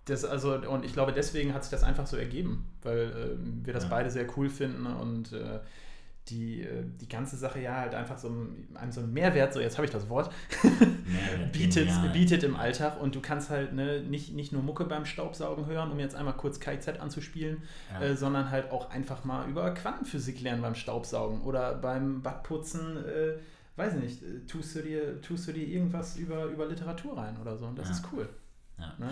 das also, und ich glaube, deswegen hat sich das einfach so ergeben, weil ähm, wir das Ja. beide sehr cool finden und äh, die, äh, die ganze Sache ja halt einfach so ein- einem so einen Mehrwert, so jetzt habe ich das Wort, bietet, genial. bietet im Alltag und du kannst halt ne, nicht, nicht nur Mucke beim Staubsaugen hören, um jetzt einmal kurz KZ anzuspielen, Ja. äh, sondern halt auch einfach mal über Quantenphysik lernen beim Staubsaugen oder beim Badputzen, äh, weiß nicht, äh, tust du dir, tust du dir irgendwas über, über Literatur rein oder so und das Ja. ist cool. Ja. Ne?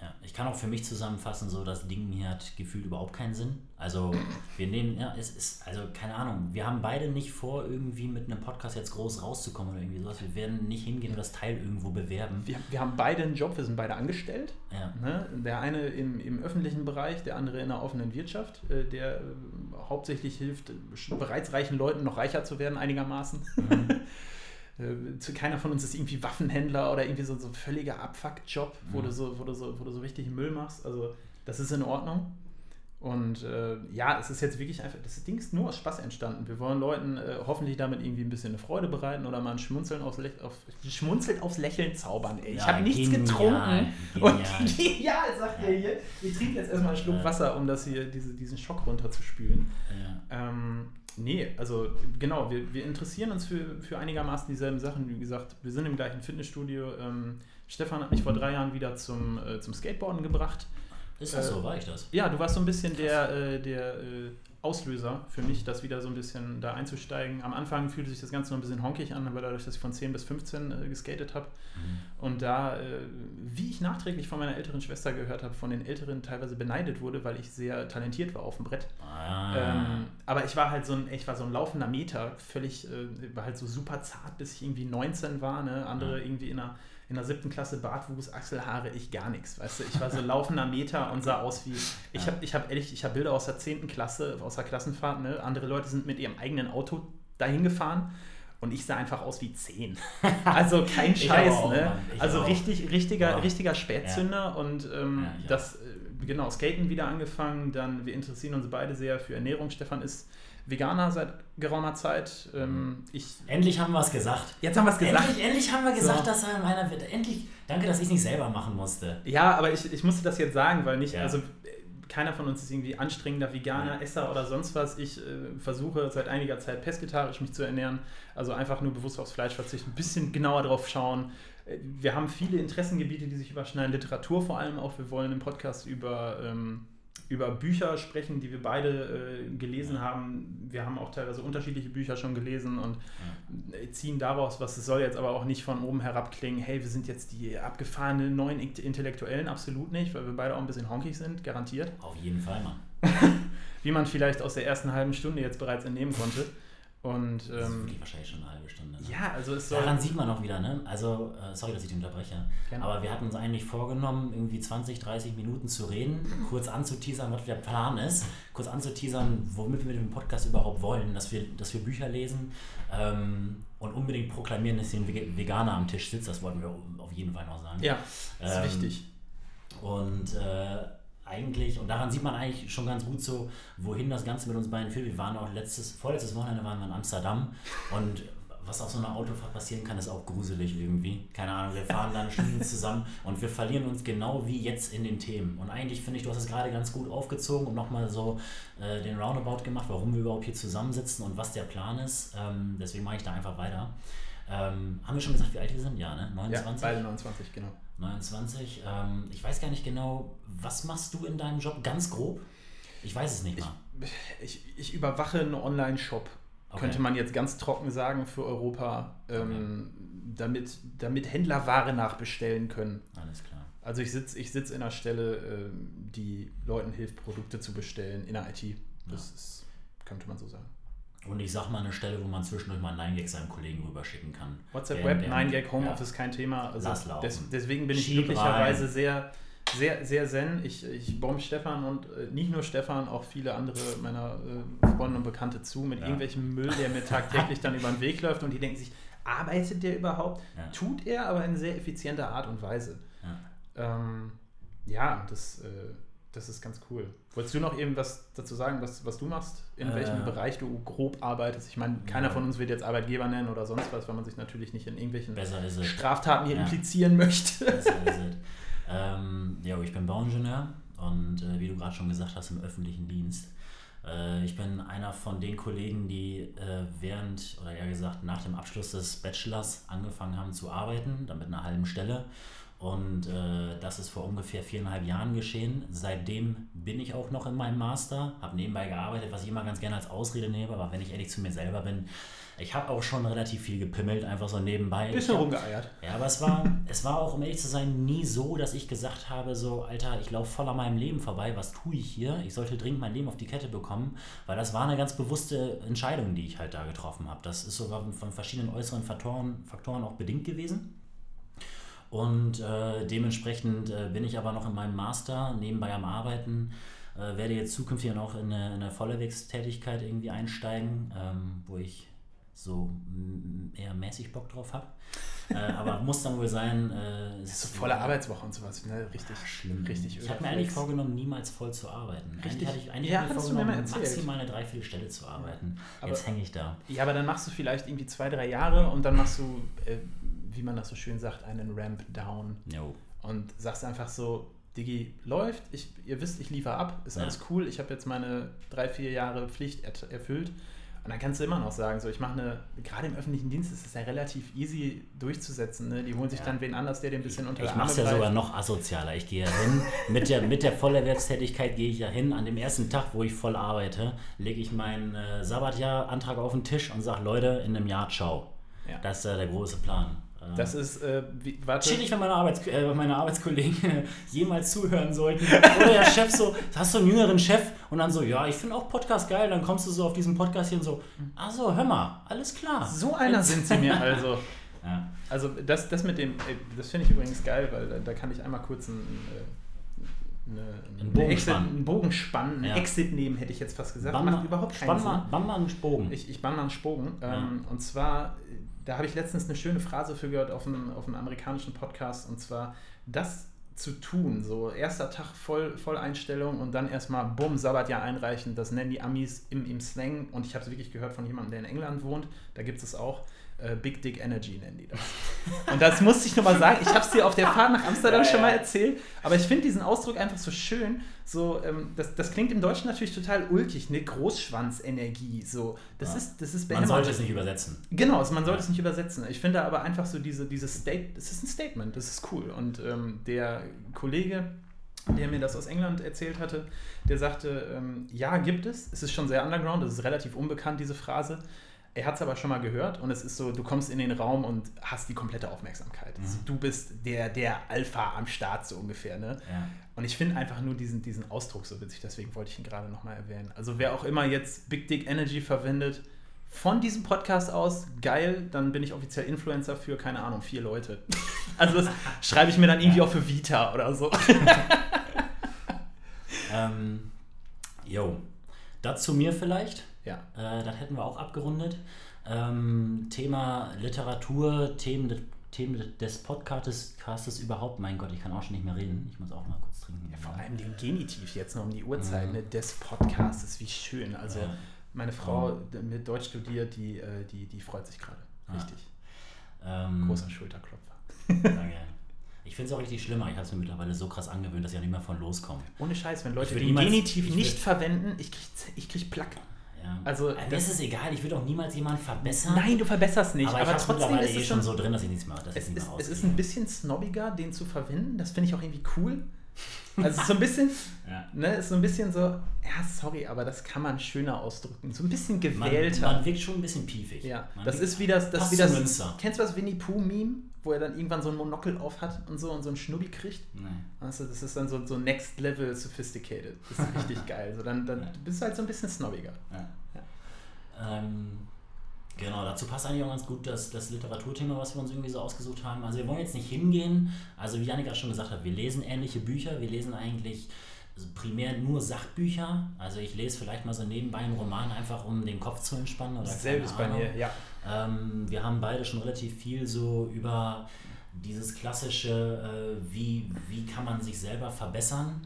Ja, ich kann auch für mich zusammenfassen, so das Ding hier hat gefühlt überhaupt keinen Sinn. Also wir nehmen, ja, es ist, also keine Ahnung, wir haben beide nicht vor, irgendwie mit einem Podcast jetzt groß rauszukommen oder irgendwie sowas. Wir werden nicht hingehen und das Teil irgendwo bewerben. Wir, wir haben beide einen Job, wir sind beide angestellt. Ja. Ne? Der eine im, im öffentlichen Bereich, der andere in der offenen Wirtschaft, äh, der äh, hauptsächlich hilft, bereits reichen Leuten noch reicher zu werden, einigermaßen. Mhm. Äh, zu- Keiner von uns ist irgendwie Waffenhändler oder irgendwie so, so ein völliger Abfuck-Job, wo, Mhm. du so, wo, du so, wo du so richtig Müll machst. Also, das ist in Ordnung. Und äh, ja, es ist jetzt wirklich einfach, das Ding ist nur aus Spaß entstanden. Wir wollen Leuten äh, hoffentlich damit irgendwie ein bisschen eine Freude bereiten oder mal ein Schmunzeln aufs, Lä auf, Schmunzeln aufs Lächeln zaubern. Ey. Ich Ja, habe nichts genial, getrunken. Und genial. genial, sagt ihr hier. Ich trinke jetzt erstmal einen Schluck Ja. Wasser, um das hier, diese, diesen Schock runterzuspülen. Ja. Ähm, nee, also genau, wir, wir interessieren uns für, für einigermaßen dieselben Sachen. Wie gesagt, wir sind im gleichen Fitnessstudio. Ähm, Stefan hat mich vor drei Jahren wieder zum, äh, zum Skateboarden gebracht. Ist das Äh, so? War ich das? Ja, du warst so ein bisschen der, äh, der äh, Auslöser für mich, das wieder so ein bisschen da einzusteigen. Am Anfang fühlte sich das Ganze noch ein bisschen honkig an, aber dadurch, dass ich von 10 bis 15 äh, geskatet habe mhm. und da, äh, wie ich nachträglich von meiner älteren Schwester gehört habe, von den Älteren teilweise beneidet wurde, weil ich sehr talentiert war auf dem Brett. Ah. Ähm, aber ich war halt so ein, ich war so ein laufender Meter, völlig, äh, war halt so super zart, bis ich irgendwie 19 war, ne? andere mhm. irgendwie in einer in der siebten Klasse Bartwuchs, Achselhaare, ich gar nichts. Weißt du, ich war so laufender Meter und sah aus wie. Ich ja. habe ich hab ehrlich, ich habe Bilder aus der zehnten Klasse, aus der Klassenfahrt. Ne? Andere Leute sind mit ihrem eigenen Auto dahin gefahren und ich sah einfach aus wie zehn. Also kein Scheiß, auch, ne? Also auch. richtig, richtiger, wow. richtiger Spätzünder ja. und ähm, ja, das, äh, genau, Skaten wieder angefangen, dann wir interessieren uns beide sehr für Ernährung. Stefan ist Veganer seit geraumer Zeit. Ähm, ich endlich haben wir es gesagt. Jetzt haben wir es gesagt. Endlich, endlich, haben wir gesagt, so. dass er meiner wird. Endlich, danke, dass ich es nicht selber machen musste. Ja, aber ich, ich musste das jetzt sagen, weil nicht, ja. also keiner von uns ist irgendwie anstrengender Veganer. Esser oder sonst was. Ich äh, versuche seit einiger Zeit pesketarisch mich zu ernähren, also einfach nur bewusst aufs Fleisch verzichten, ein bisschen genauer drauf schauen. Äh, wir haben viele Interessengebiete, die sich überschneiden, Literatur vor allem auch. Wir wollen im Podcast über ähm, über Bücher sprechen, die wir beide äh, gelesen haben. Wir haben auch teilweise unterschiedliche Bücher schon gelesen und ja. ziehen daraus, was es soll jetzt aber auch nicht von oben herab klingen, hey, wir sind jetzt die abgefahrenen neuen Intellektuellen, absolut nicht, weil wir beide auch ein bisschen honkig sind, garantiert. Auf jeden Fall, Mann. Wie man vielleicht aus der ersten halben Stunde jetzt bereits entnehmen konnte. Und, ähm, das ist wahrscheinlich schon eine halbe Stunde. Ne? Ja, also es soll. Daran sieht man auch wieder, ne? Also, äh, sorry, dass ich dich unterbreche. Gerne. Aber wir hatten uns eigentlich vorgenommen, irgendwie 20, 30 Minuten zu reden, kurz anzuteasern, was der Plan ist, kurz anzuteasern, womit wir mit dem Podcast überhaupt wollen, dass wir, dass wir Bücher lesen ähm, und unbedingt proklamieren, dass hier ein Veganer am Tisch sitzt. Das wollten wir auf jeden Fall noch sagen. Ja, das ist ähm, wichtig. Und äh, eigentlich, und daran sieht man eigentlich schon ganz gut so, wohin das Ganze mit uns beiden führt. Wir waren auch letztes, vorletztes Wochenende waren wir in Amsterdam und was auf so einer Autofahrt passieren kann, ist auch gruselig irgendwie. Keine Ahnung, wir fahren dann Stunden zusammen und wir verlieren uns genau wie jetzt in den Themen. Und eigentlich finde ich, du hast es gerade ganz gut aufgezogen und nochmal so äh, den Roundabout gemacht, warum wir überhaupt hier zusammensitzen und was der Plan ist. Ähm, deswegen mache ich da einfach weiter. Ähm, haben wir schon gesagt, wie alt wir sind? Ja, ne? 29? Ja, beide 29, genau. 29. Ähm, ich weiß gar nicht genau, was machst du in deinem Job ganz grob? Ich weiß es nicht mal. Ich, ich, ich überwache einen Online-Shop, okay. könnte man jetzt ganz trocken sagen, für Europa, ähm, okay. damit, damit Händler Ware nachbestellen können. Alles klar. Also ich sitze ich sitz in einer Stelle, ähm, die Leuten hilft, Produkte zu bestellen in der IT. Das ja. ist, könnte man so sagen. Und ich sag mal eine Stelle, wo man zwischendurch mal 9gag seinem Kollegen rüberschicken kann. WhatsApp Web, 9gag, Homeoffice, ja. kein Thema. Also des, deswegen bin ich glücklicherweise rein. sehr, sehr, sehr zen. Ich, ich bombe Stefan und äh, nicht nur Stefan, auch viele andere meiner äh, Freunde und Bekannte zu mit ja. irgendwelchem Müll, der mir tagtäglich dann über den Weg läuft und die denken sich, arbeitet der überhaupt? Ja. Tut er, aber in sehr effizienter Art und Weise. Ja, ähm, das. Äh, das ist ganz cool. Wolltest du noch eben was dazu sagen, was, was du machst? In äh, welchem Bereich du grob arbeitest? Ich meine, keiner ja. von uns wird jetzt Arbeitgeber nennen oder sonst was, weil man sich natürlich nicht in irgendwelchen Straftaten hier ja. implizieren möchte. Besser ist es. Ähm, ja, ich bin Bauingenieur und äh, wie du gerade schon gesagt hast, im öffentlichen Dienst. Äh, ich bin einer von den Kollegen, die äh, während, oder eher gesagt nach dem Abschluss des Bachelors angefangen haben zu arbeiten, dann mit einer halben Stelle und äh, das ist vor ungefähr viereinhalb Jahren geschehen. Seitdem bin ich auch noch in meinem Master, habe nebenbei gearbeitet, was ich immer ganz gerne als Ausrede nehme, aber wenn ich ehrlich zu mir selber bin, ich habe auch schon relativ viel gepimmelt, einfach so nebenbei. Bisschen rumgeeiert. Ja, aber es war, es war auch, um ehrlich zu sein, nie so, dass ich gesagt habe, so, Alter, ich laufe voll an meinem Leben vorbei, was tue ich hier? Ich sollte dringend mein Leben auf die Kette bekommen, weil das war eine ganz bewusste Entscheidung, die ich halt da getroffen habe. Das ist sogar von verschiedenen äußeren Faktoren, Faktoren auch bedingt gewesen. Und äh, dementsprechend äh, bin ich aber noch in meinem Master, nebenbei am Arbeiten, äh, werde jetzt zukünftig noch in eine, in eine Vollwegs-Tätigkeit irgendwie einsteigen, ähm, wo ich so eher mäßig Bock drauf habe. äh, aber muss dann wohl sein. Äh, das ist so volle Arbeitswoche und sowas, ne? Richtig. Ach, schlimm. Richtig ich habe mir eigentlich vorgenommen, niemals voll zu arbeiten. Richtig. Eigentlich hatte ich eigentlich ja, mir vorgenommen, maximal eine Dreiviertelstelle zu arbeiten. Aber, Jetzt hänge ich da. Ja, aber dann machst du vielleicht irgendwie zwei, drei Jahre und dann machst du äh, wie man das so schön sagt, einen Ramp down. No. Und sagst einfach so, Digi, läuft, ich, ihr wisst, ich liefere ab, ist ja. alles cool, ich habe jetzt meine drei, vier Jahre Pflicht erfüllt. Und dann kannst du immer noch sagen, so ich mache eine, gerade im öffentlichen Dienst ist es ja relativ easy durchzusetzen. Ne? Die holen sich Ja. dann wen anders, der den ein bisschen unter Ich Arme mache es ja sogar noch asozialer. Ich gehe ja hin, mit der, mit der Vollerwerbstätigkeit gehe ich ja hin. An dem ersten Tag, wo ich voll arbeite, lege ich meinen äh, Sabbatjahr-Antrag auf den Tisch und sage, Leute, in einem Jahr, ciao. Ja. Das ist äh, der große Plan. Äh, Das ist, äh, wie, warte. Chillig, wenn meine, Arbeits äh, meine Arbeitskollegen jemals zuhören sollten. Oder der Chef so, hast du einen jüngeren Chef? Und dann so, ja, ich finde auch Podcast geil. Dann kommst du so auf diesen Podcast hier und so, ach so, hör mal, alles klar. So einer sind sie mir also. Ja. Also das, das mit dem, ey, das finde ich übrigens geil, weil da, da kann ich einmal kurz einen, äh, eine, Einen eine Bogen Exit, spannen. einen Bogen spannen, einen Ja. Exit nehmen, hätte ich jetzt fast gesagt. Bann Macht überhaupt keinen spann Sinn. bann mal einen Bogen. Ich, ich bann mal einen Spogen. Ja. Ähm, und zwar, äh, da habe ich letztens eine schöne Phrase für gehört auf einem, auf einem amerikanischen Podcast. Und zwar, das zu tun, so erster Tag voll, Volleinstellung und dann erstmal bumm, Sabbatjahr einreichen, das nennen die Amis im, im Slang. Und ich habe es wirklich gehört von jemandem, der in England wohnt, da gibt es auch. Äh, Big Dick Energy nennen die das. Und das musste ich nochmal sagen. Ich habe es dir auf der Fahrt nach Amsterdam Ja, schon mal ja. erzählt. Aber ich finde diesen Ausdruck einfach so schön. So, ähm, das, das klingt im Deutschen natürlich total ulkig, ne? Großschwanzenergie. So, das Ja. ist, das ist Man sollte es nicht übersetzen. Genau, also man sollte es nicht übersetzen. Ich finde aber einfach so diese, dieses State, es ist ein Statement, das ist cool. Und ähm, der Kollege, der mir das aus England erzählt hatte, der sagte, ähm, ja, gibt es. Es ist schon sehr underground, es ist relativ unbekannt, diese Phrase. Er hat es aber schon mal gehört und es ist so, du kommst in den Raum und hast die komplette Aufmerksamkeit. Also Mhm. du bist der, der Alpha am Start, so ungefähr. Ne? Ja. Und ich finde einfach nur diesen, diesen Ausdruck so witzig, deswegen wollte ich ihn gerade nochmal erwähnen. Also wer auch immer jetzt Big Dick Energy verwendet, von diesem Podcast aus, geil, dann bin ich offiziell Influencer für, keine Ahnung, vier Leute. Also das schreibe ich mir dann irgendwie auch für Vita oder so. Ähm, jo. Dazu mir vielleicht. Ja. Äh, das hätten wir auch abgerundet. Ähm, Thema Literatur, Themen, des- Themen des Podcastes Castes überhaupt. Mein Gott, ich kann auch schon nicht mehr reden. Ich muss auch mal kurz trinken. Vor allem den Genitiv jetzt noch um die Uhrzeit, Mhm. ne, des Podcasts, wie schön. Also Ja. meine Frau die mit Deutsch studiert, die, äh, die, die freut sich gerade. Ah. Richtig. Ähm, Großer Schulterklopfer. Danke. Ich finde es auch richtig schlimmer. Ich habe es mir mittlerweile so krass angewöhnt, dass ich auch nicht mehr von loskomme. Ohne Scheiß, wenn Leute den niemals- Genitiv ich nicht verwenden, ich krieg, ich krieg Plack. Ja. Also, Äh, mir das- ist es egal. Ich würde auch niemals jemanden verbessern. Nein, du verbesserst nicht. aber, Aber, ich trotzdem ist eh es schon so drin, dass ich nichts dass Es ist, es ist ein bisschen snobbiger, den zu verwenden. Das finde ich auch irgendwie cool. Also so ein bisschen, Ja. ne, so ein bisschen so, ja, sorry, aber das kann man schöner ausdrücken. So ein bisschen Man, gewählter. man wirkt schon ein bisschen piefig. ja, Man das ist wie das, das, wie das kennst du das Winnie Pooh Meme, wo er dann irgendwann so ein Monokel auf hat und so und so einen Schnubbi kriegt? Nee. Also das ist dann so, so next level sophisticated. Das ist richtig geil. So dann, dann Ja. bist du halt so ein bisschen snobbiger. Ja. Ja. Ähm, genau, dazu passt eigentlich auch ganz gut das, das Literaturthema, was wir uns irgendwie so ausgesucht haben. Also wir wollen jetzt nicht hingehen, also wie Janik gerade schon gesagt hat, wir lesen ähnliche Bücher, wir lesen eigentlich primär nur Sachbücher. Also ich lese vielleicht mal so nebenbei einen Roman, einfach um den Kopf zu entspannen. Oder ist bei mir, ja. Ähm, wir haben beide schon relativ viel so über dieses klassische, äh, wie, wie kann man sich selber verbessern,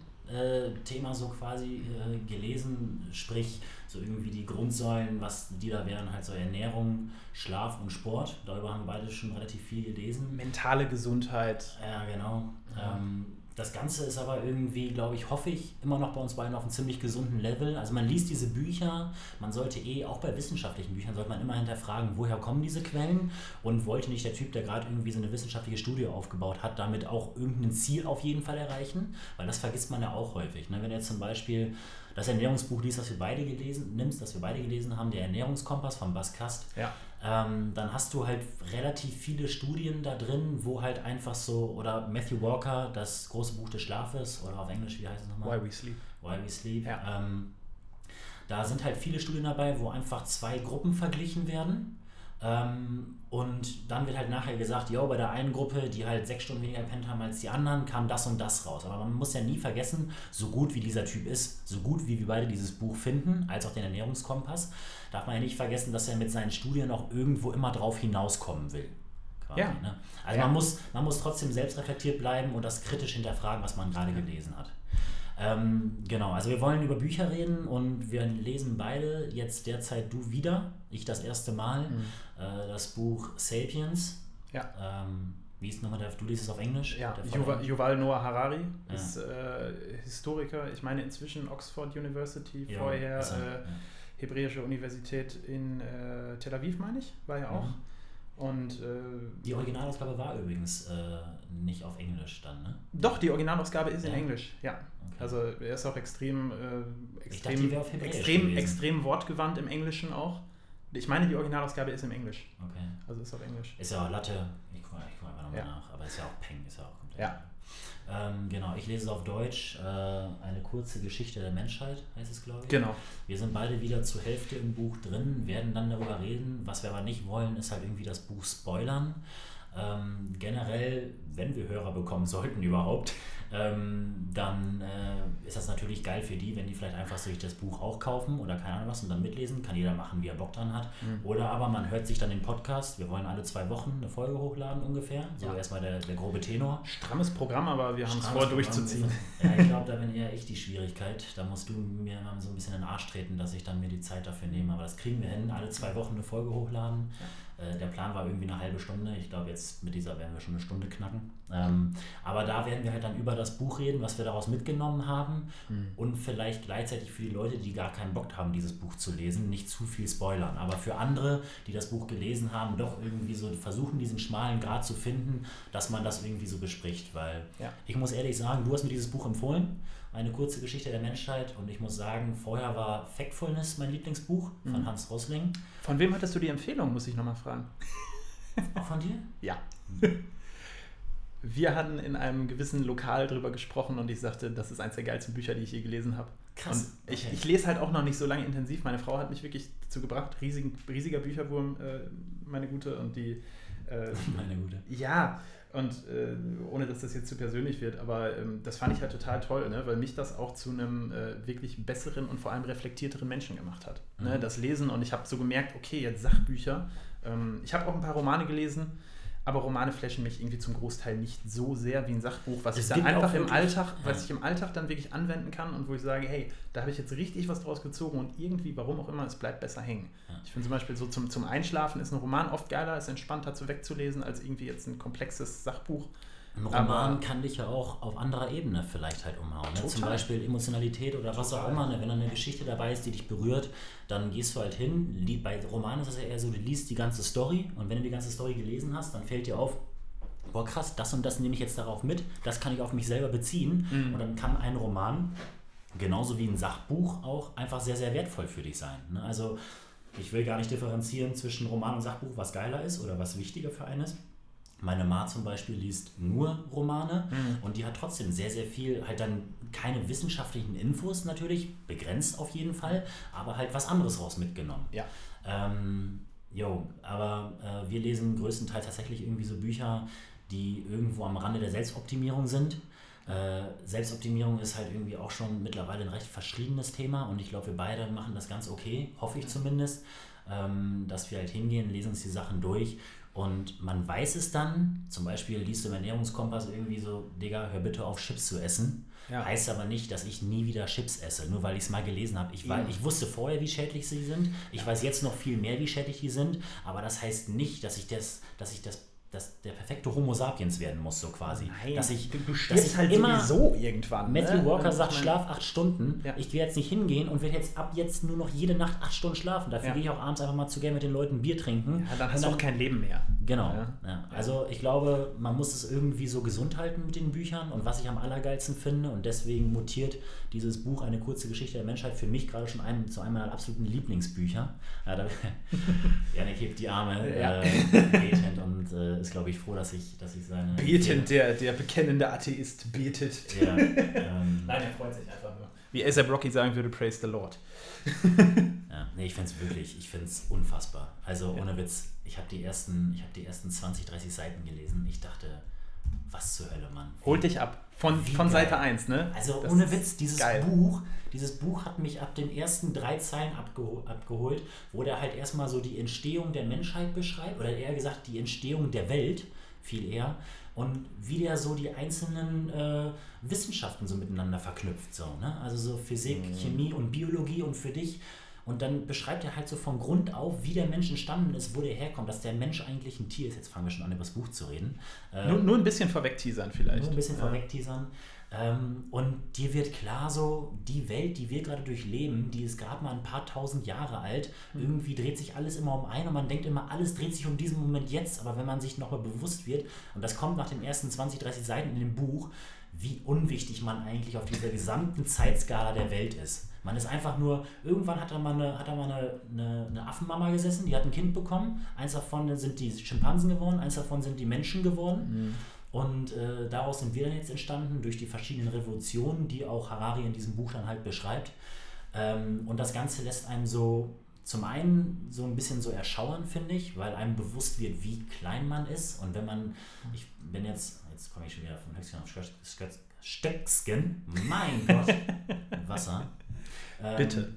Thema so quasi äh, gelesen. Sprich, so irgendwie die Grundsäulen, was die da wären, halt so Ernährung, Schlaf und Sport. Darüber haben wir beide schon relativ viel gelesen. Mentale Gesundheit. Ja, genau. Ja. Ähm, das Ganze ist aber irgendwie, glaube ich, hoffe ich, immer noch bei uns beiden auf einem ziemlich gesunden Level. Also man liest diese Bücher, man sollte eh, auch bei wissenschaftlichen Büchern, sollte man immer hinterfragen, woher kommen diese Quellen und wollte nicht der Typ, der gerade irgendwie so eine wissenschaftliche Studie aufgebaut hat, damit auch irgendein Ziel auf jeden Fall erreichen, weil das vergisst man ja auch häufig. Ne? Wenn jetzt zum Beispiel das Ernährungsbuch liest, das wir beide gelesen, nimmst, das wir beide gelesen haben, der Ernährungskompass von Bas Kast, Ja. Ähm, dann hast du halt relativ viele Studien da drin, wo halt einfach so, oder Matthew Walker, das große Buch des Schlafes, oder auf Englisch, wie heißt es nochmal? Why we sleep. Why We Sleep. Ja. Ähm, da sind halt viele Studien dabei, wo einfach zwei Gruppen verglichen werden. Ähm, und dann wird halt nachher gesagt, jo, bei der einen Gruppe, die halt sechs Stunden weniger gepennt haben als die anderen, kam das und das raus. Aber man muss ja nie vergessen, so gut wie dieser Typ ist, so gut wie wir beide dieses Buch finden, als auch den Ernährungskompass, darf man ja nicht vergessen, dass er mit seinen Studien auch irgendwo immer drauf hinauskommen will. Quasi, Ja. ne? Also Ja. man, muss, man muss trotzdem selbstreflektiert bleiben und das kritisch hinterfragen, was man gerade gelesen hat. Ähm, genau, also wir wollen über Bücher reden und wir lesen beide jetzt derzeit du wieder, ich das erste Mal, Mhm. Äh, das Buch Sapiens. Ja. Ähm, wie ist nochmal der, du liest es auf Englisch? Ja, Der Yuval? Yuval Noah Harari Ja. ist äh, Historiker, ich meine inzwischen Oxford University, Ja, vorher er, äh, ja. Hebräische Universität in äh, Tel Aviv, meine ich, war ja auch. Mhm. Und äh, Die Originalausgabe war übrigens äh, nicht auf Englisch dann, ne? doch, die Originalausgabe ist in. Englisch, ja. Okay. Also er ist auch extrem, äh, dachte, extrem, extrem, gewesen. extrem wortgewandt im Englischen auch. Ich meine, die Originalausgabe ist im Englisch. okay. Also ist auf Englisch. Ist ja auch Latte. Ich gucke guck einfach nochmal Ja. nach. Aber ist ja auch Peng, ist ja auch komplett. Ja. Ähm, genau, ich lese es auf Deutsch. Äh, eine kurze Geschichte der Menschheit heißt es, glaube ich. Genau. Wir sind beide wieder zur Hälfte im Buch drin, werden dann darüber reden. Was wir aber nicht wollen, ist halt irgendwie das Buch spoilern. Ähm, generell, wenn wir Hörer bekommen sollten überhaupt, ähm, dann äh, ist das natürlich geil für die, wenn die vielleicht einfach sich das Buch auch kaufen oder keine Ahnung was und dann mitlesen. Kann jeder machen, wie er Bock dran hat. Mhm. Oder aber man hört sich dann den Podcast. Wir wollen alle zwei Wochen eine Folge hochladen ungefähr. So Ja. erstmal der, der grobe Tenor. Strammes Programm, aber wir haben es vor, durchzuziehen. Ja, ich glaube, da bin eher ich die Schwierigkeit. Da musst du mir mal so ein bisschen in den Arsch treten, dass ich dann mir die Zeit dafür nehme. Aber das kriegen wir hin. Alle zwei Wochen eine Folge hochladen. Äh, der Plan war irgendwie eine halbe Stunde. Ich glaube, jetzt mit dieser werden wir schon eine Stunde knacken. Ähm, aber da werden wir halt dann über das Buch reden, was wir daraus mitgenommen haben. Hm. Und vielleicht gleichzeitig für die Leute, die gar keinen Bock haben, dieses Buch zu lesen, nicht zu viel spoilern. Aber für andere, die das Buch gelesen haben, doch irgendwie so versuchen, diesen schmalen Grad zu finden, dass man das irgendwie so bespricht. Weil Ja. ich muss ehrlich sagen, du hast mir dieses Buch empfohlen, eine kurze Geschichte der Menschheit. Und ich muss sagen, vorher war Factfulness mein Lieblingsbuch von Mhm. Hans Rosling. Von wem hattest du die Empfehlung, muss ich nochmal fragen? Auch von dir? Ja. Wir hatten in einem gewissen Lokal drüber gesprochen und ich sagte, das ist eins der geilsten Bücher, die ich je gelesen habe. Krass. Und ich, Okay. ich lese halt auch noch nicht so lange intensiv. Meine Frau hat mich wirklich dazu gebracht, riesigen, riesiger Bücherwurm, äh, meine Gute, und die. Äh, Meine Gute. ja, und äh, ohne dass das jetzt zu persönlich wird, aber ähm, das fand ich halt total toll, ne? weil mich das auch zu einem äh, wirklich besseren und vor allem reflektierteren Menschen gemacht hat. Ne? Mhm. Das Lesen und ich habe so gemerkt, okay, jetzt Sachbücher. Ähm, ich habe auch ein paar Romane gelesen, aber Romane flashen mich irgendwie zum Großteil nicht so sehr wie ein Sachbuch, was Es ich dann einfach im Alltag, was Ja. ich im Alltag dann wirklich anwenden kann und wo ich sage, hey, da habe ich jetzt richtig was draus gezogen und irgendwie, warum auch immer, es bleibt besser hängen. Ja. Ich finde zum Beispiel so zum, zum Einschlafen ist ein Roman oft geiler, ist entspannter zu wegzulesen als irgendwie jetzt ein komplexes Sachbuch. Ein Roman Aber- kann dich ja auch auf anderer Ebene vielleicht halt umhauen. Ne? Zum Total. Beispiel Emotionalität oder was auch Total. immer. Ne? Wenn da eine Geschichte dabei ist, die dich berührt, dann gehst du halt hin. Bei Romanen ist es ja eher so, du liest die ganze Story und wenn du die ganze Story gelesen hast, dann fällt dir auf, boah krass, das und das nehme ich jetzt darauf mit, das kann ich auf mich selber beziehen. Mhm. Und dann kann ein Roman, genauso wie ein Sachbuch, auch einfach sehr, sehr wertvoll für dich sein. Ne? Also ich will gar nicht differenzieren zwischen Roman und Sachbuch, was geiler ist oder was wichtiger für einen ist. Meine Ma zum Beispiel liest nur Romane Mhm. und die hat trotzdem sehr, sehr viel, halt dann keine wissenschaftlichen Infos natürlich, begrenzt auf jeden Fall, aber halt was anderes raus mitgenommen. Ja. Ähm, jo, aber äh, wir lesen größtenteils tatsächlich irgendwie so Bücher, die irgendwo am Rande der Selbstoptimierung sind. Äh, Selbstoptimierung ist halt irgendwie auch schon mittlerweile ein recht verschriebenes Thema und ich glaube, wir beide machen das ganz okay, hoffe ich zumindest, ähm, dass wir halt hingehen, lesen uns die Sachen durch und man weiß es dann, zum Beispiel liest du im Ernährungskompass irgendwie so, Digga, hör bitte auf, Chips zu essen. Ja. Heißt aber nicht, dass ich nie wieder Chips esse, nur weil ich es mal gelesen habe. Ich, Eben. ich wusste vorher, wie schädlich sie sind. Ich weiß jetzt noch viel mehr, wie schädlich die sind. Aber das heißt nicht, dass ich das, dass ich das, dass der perfekte Homo sapiens werden muss, so quasi. Nein, dass ich, du, du dass ich halt immer sowieso irgendwann. Matthew ne? Walker Und sagt, schlaf acht Stunden. Ja. Ich will jetzt nicht hingehen und werde jetzt ab jetzt nur noch jede Nacht acht Stunden schlafen. Dafür Ja. gehe ich auch abends einfach mal zu gern mit den Leuten Bier trinken. Ja, dann hast du auch kein Leben mehr. Genau. Also ich glaube, man muss es irgendwie so gesund halten mit den Büchern und was ich am allergeilsten finde und deswegen mutiert dieses Buch eine kurze Geschichte der Menschheit für mich gerade schon einem, zu einem meiner absoluten Lieblingsbücher. Ja, da, Janik hebt die Arme Ja. äh, betend und äh, ist glaube ich froh, dass ich, dass ich seine Betend, der, der bekennende Atheist betet. Ja, ähm, Nein, er freut sich einfach nur. Wie ASAP Rocky sagen würde, praise the Lord. Ja, nee, ich finde es wirklich, ich finde es unfassbar. Also ohne Witz, ich habe die, ersten- ich hab die ersten 20, 30 Seiten gelesen. Ich dachte, was zur Hölle, Mann. Holt dich ab. Von, Wie von geil. Seite 1, ne? Also Das ohne Witz, dieses geil. Buch, dieses Buch hat mich ab den ersten drei Zeilen abgeho abgeholt, wo der halt erstmal so die Entstehung der Menschheit beschreibt, oder eher gesagt die Entstehung der Welt, viel eher, und wie der so die einzelnen äh, Wissenschaften so miteinander verknüpft. So, ne? Also so Physik, Mhm. Chemie und Biologie und für dich. Und dann beschreibt er halt so von Grund auf, wie der Mensch entstanden ist, wo der herkommt, dass der Mensch eigentlich ein Tier ist. Jetzt fangen wir schon an, über das Buch zu reden. Äh, Nur, nur ein bisschen vorweg teasern vielleicht. nur ein bisschen Ja. vorweg teasern. Ähm, und dir wird klar so, die Welt, die wir gerade durchleben, die ist gerade mal ein paar tausend Jahre alt. Mhm. Irgendwie dreht sich alles immer um ein und man denkt immer, alles dreht sich um diesen Moment jetzt. Aber wenn man sich nochmal bewusst wird, und das kommt nach den ersten 20, 30 Seiten in dem Buch, wie unwichtig man eigentlich auf dieser gesamten Zeitskala der Welt ist. Man ist einfach nur, irgendwann hat da mal eine, hat da mal eine, eine, eine Affenmama gesessen, die hat ein Kind bekommen. Eins davon sind die Schimpansen geworden, eins davon sind die Menschen geworden. Mhm. Und äh, daraus sind wir dann jetzt entstanden, durch die verschiedenen Revolutionen, die auch Harari in diesem Buch dann halt beschreibt. Ähm, und das Ganze lässt einem so zum einen so ein bisschen so erschauern, finde ich, weil einem bewusst wird, wie klein man ist. Und wenn man, ich bin jetzt, jetzt komme ich schon wieder von Höchstgen auf Stöcksken, mein Gott, Wasser. Ähm, Bitte.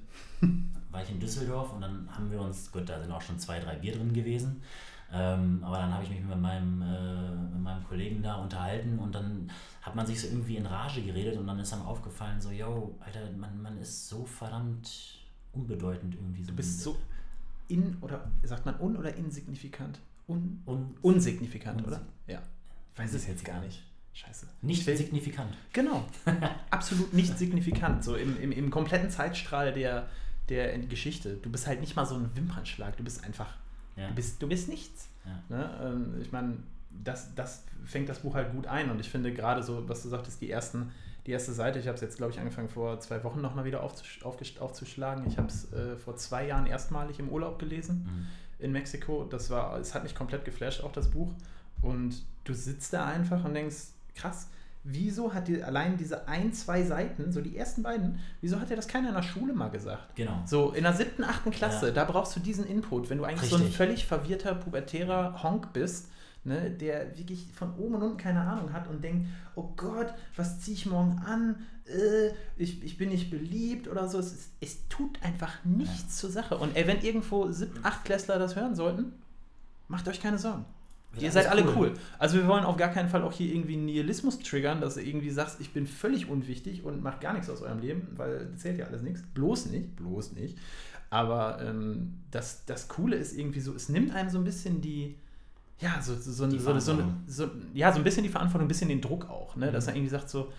War ich in Düsseldorf und dann haben wir uns, gut, da sind auch schon zwei, drei Bier drin gewesen. Ähm, aber dann habe ich mich mit meinem, äh, mit meinem Kollegen da unterhalten und dann hat man sich so irgendwie in Rage geredet und dann ist einem aufgefallen, so, yo, Alter, man, man ist so verdammt unbedeutend irgendwie. So du bist so in, oder sagt man un- oder insignifikant? Un, un, unsignifikant, unsig oder? Ja. Ich weiß es jetzt gar nicht. Scheiße. Nicht will, signifikant. Genau. Absolut nicht signifikant. So im, im, im kompletten Zeitstrahl der, der Geschichte. Du bist halt nicht mal so ein Wimpernschlag. Du bist einfach. Ja. Du, bist, du bist nichts. Ja. Ne? Ähm, ich meine, das, das fängt das Buch halt gut ein. Und ich finde gerade so, was du sagtest, die ersten die erste Seite, ich habe es jetzt, glaube ich, angefangen vor zwei Wochen nochmal wieder aufzusch aufzuschlagen. Ich habe es äh, vor zwei Jahren erstmalig im Urlaub gelesen mhm. in Mexiko. Das war, es hat mich komplett geflasht, auch das Buch. Und du sitzt da einfach und denkst, krass, wieso hat die allein diese ein, zwei Seiten, so die ersten beiden, wieso hat dir das keiner in der Schule mal gesagt? Genau. So in der siebten, achten Klasse, ja. da brauchst du diesen Input. Wenn du eigentlich Richtig. so ein völlig verwirrter, pubertärer Honk bist, ne, der wirklich von oben und unten keine Ahnung hat und denkt, oh Gott, was ziehe ich morgen an? Äh, ich, ich bin nicht beliebt oder so. Es, es tut einfach nichts ja. zur Sache. Und ey, wenn irgendwo siebten, achtklässler das hören sollten, macht euch keine Sorgen. Ihr seid alle cool. cool. Also wir wollen auf gar keinen Fall auch hier irgendwie Nihilismus triggern, dass du irgendwie sagst, ich bin völlig unwichtig und macht gar nichts aus eurem Leben, weil zählt ja alles nichts. Bloß nicht, bloß nicht. Aber ähm, das, das Coole ist irgendwie so, es nimmt einem so ein bisschen die, ja, so, so, so, so, so, so, ja, so ein bisschen die Verantwortung, ein bisschen den Druck auch, ne? dass mhm. er irgendwie sagt so,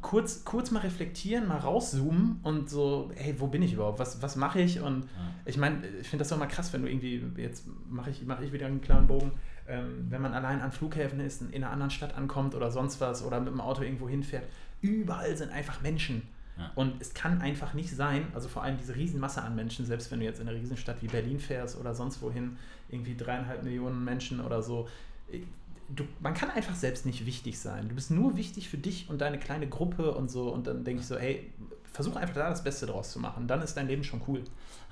kurz, kurz mal reflektieren, mal rauszoomen und so, hey, wo bin ich überhaupt, was, was mache ich und ja. ich meine, ich finde das doch mal krass, wenn du irgendwie, jetzt mache ich, mach ich wieder einen klaren Bogen, ähm, wenn man allein an Flughäfen ist, in einer anderen Stadt ankommt oder sonst was oder mit dem Auto irgendwo hinfährt, überall sind einfach Menschen. Ja. Und es kann einfach nicht sein, also vor allem diese Riesenmasse an Menschen, selbst wenn du jetzt in eine Riesenstadt wie Berlin fährst oder sonst wohin, irgendwie dreieinhalb Millionen Menschen oder so, äh, du, man kann einfach selbst nicht wichtig sein. Du bist nur wichtig für dich und deine kleine Gruppe und so. Und dann denke ich so, ey, versuch einfach da das Beste draus zu machen. Dann ist dein Leben schon cool.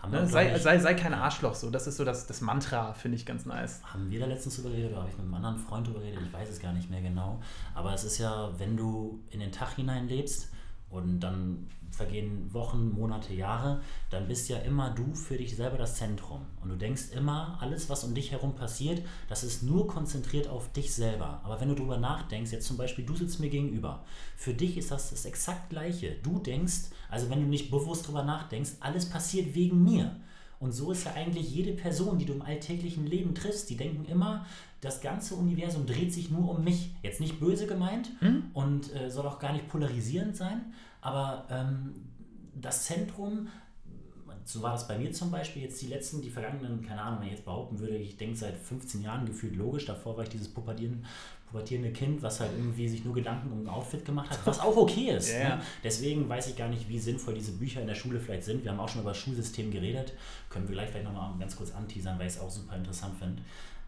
Ne? Sei, sei, sei kein Arschloch so. Das ist so das, das Mantra, finde ich ganz nice. Haben wir da letztens drüber geredet oder habe ich mit einem anderen Freund drüber geredet? Ich weiß es gar nicht mehr genau. Aber es ist ja, wenn du in den Tag hinein lebst und dann vergehen Wochen, Monate, Jahre, dann bist ja immer du für dich selber das Zentrum. Und du denkst immer, alles, was um dich herum passiert, das ist nur konzentriert auf dich selber. Aber wenn du darüber nachdenkst, jetzt zum Beispiel, du sitzt mir gegenüber, für dich ist das das exakt gleiche. Du denkst, also wenn du nicht bewusst darüber nachdenkst, alles passiert wegen mir. Und so ist ja eigentlich jede Person, die du im alltäglichen Leben triffst, die denken immer, das ganze Universum dreht sich nur um mich. Jetzt nicht böse gemeint hm? und äh, soll auch gar nicht polarisierend sein, aber ähm, das Zentrum, so war das bei mir zum Beispiel, jetzt die letzten, die vergangenen, keine Ahnung, wenn ich jetzt behaupten würde, ich denke seit 15 Jahren gefühlt logisch, davor war ich dieses pubertierende, pubertierende Kind, was halt irgendwie sich nur Gedanken um ein Outfit gemacht hat, was auch okay ist. yeah. ne? Deswegen weiß ich gar nicht, wie sinnvoll diese Bücher in der Schule vielleicht sind. Wir haben auch schon über das Schulsystem geredet, können wir gleich vielleicht nochmal ganz kurz anteasern, weil ich es auch super interessant finde.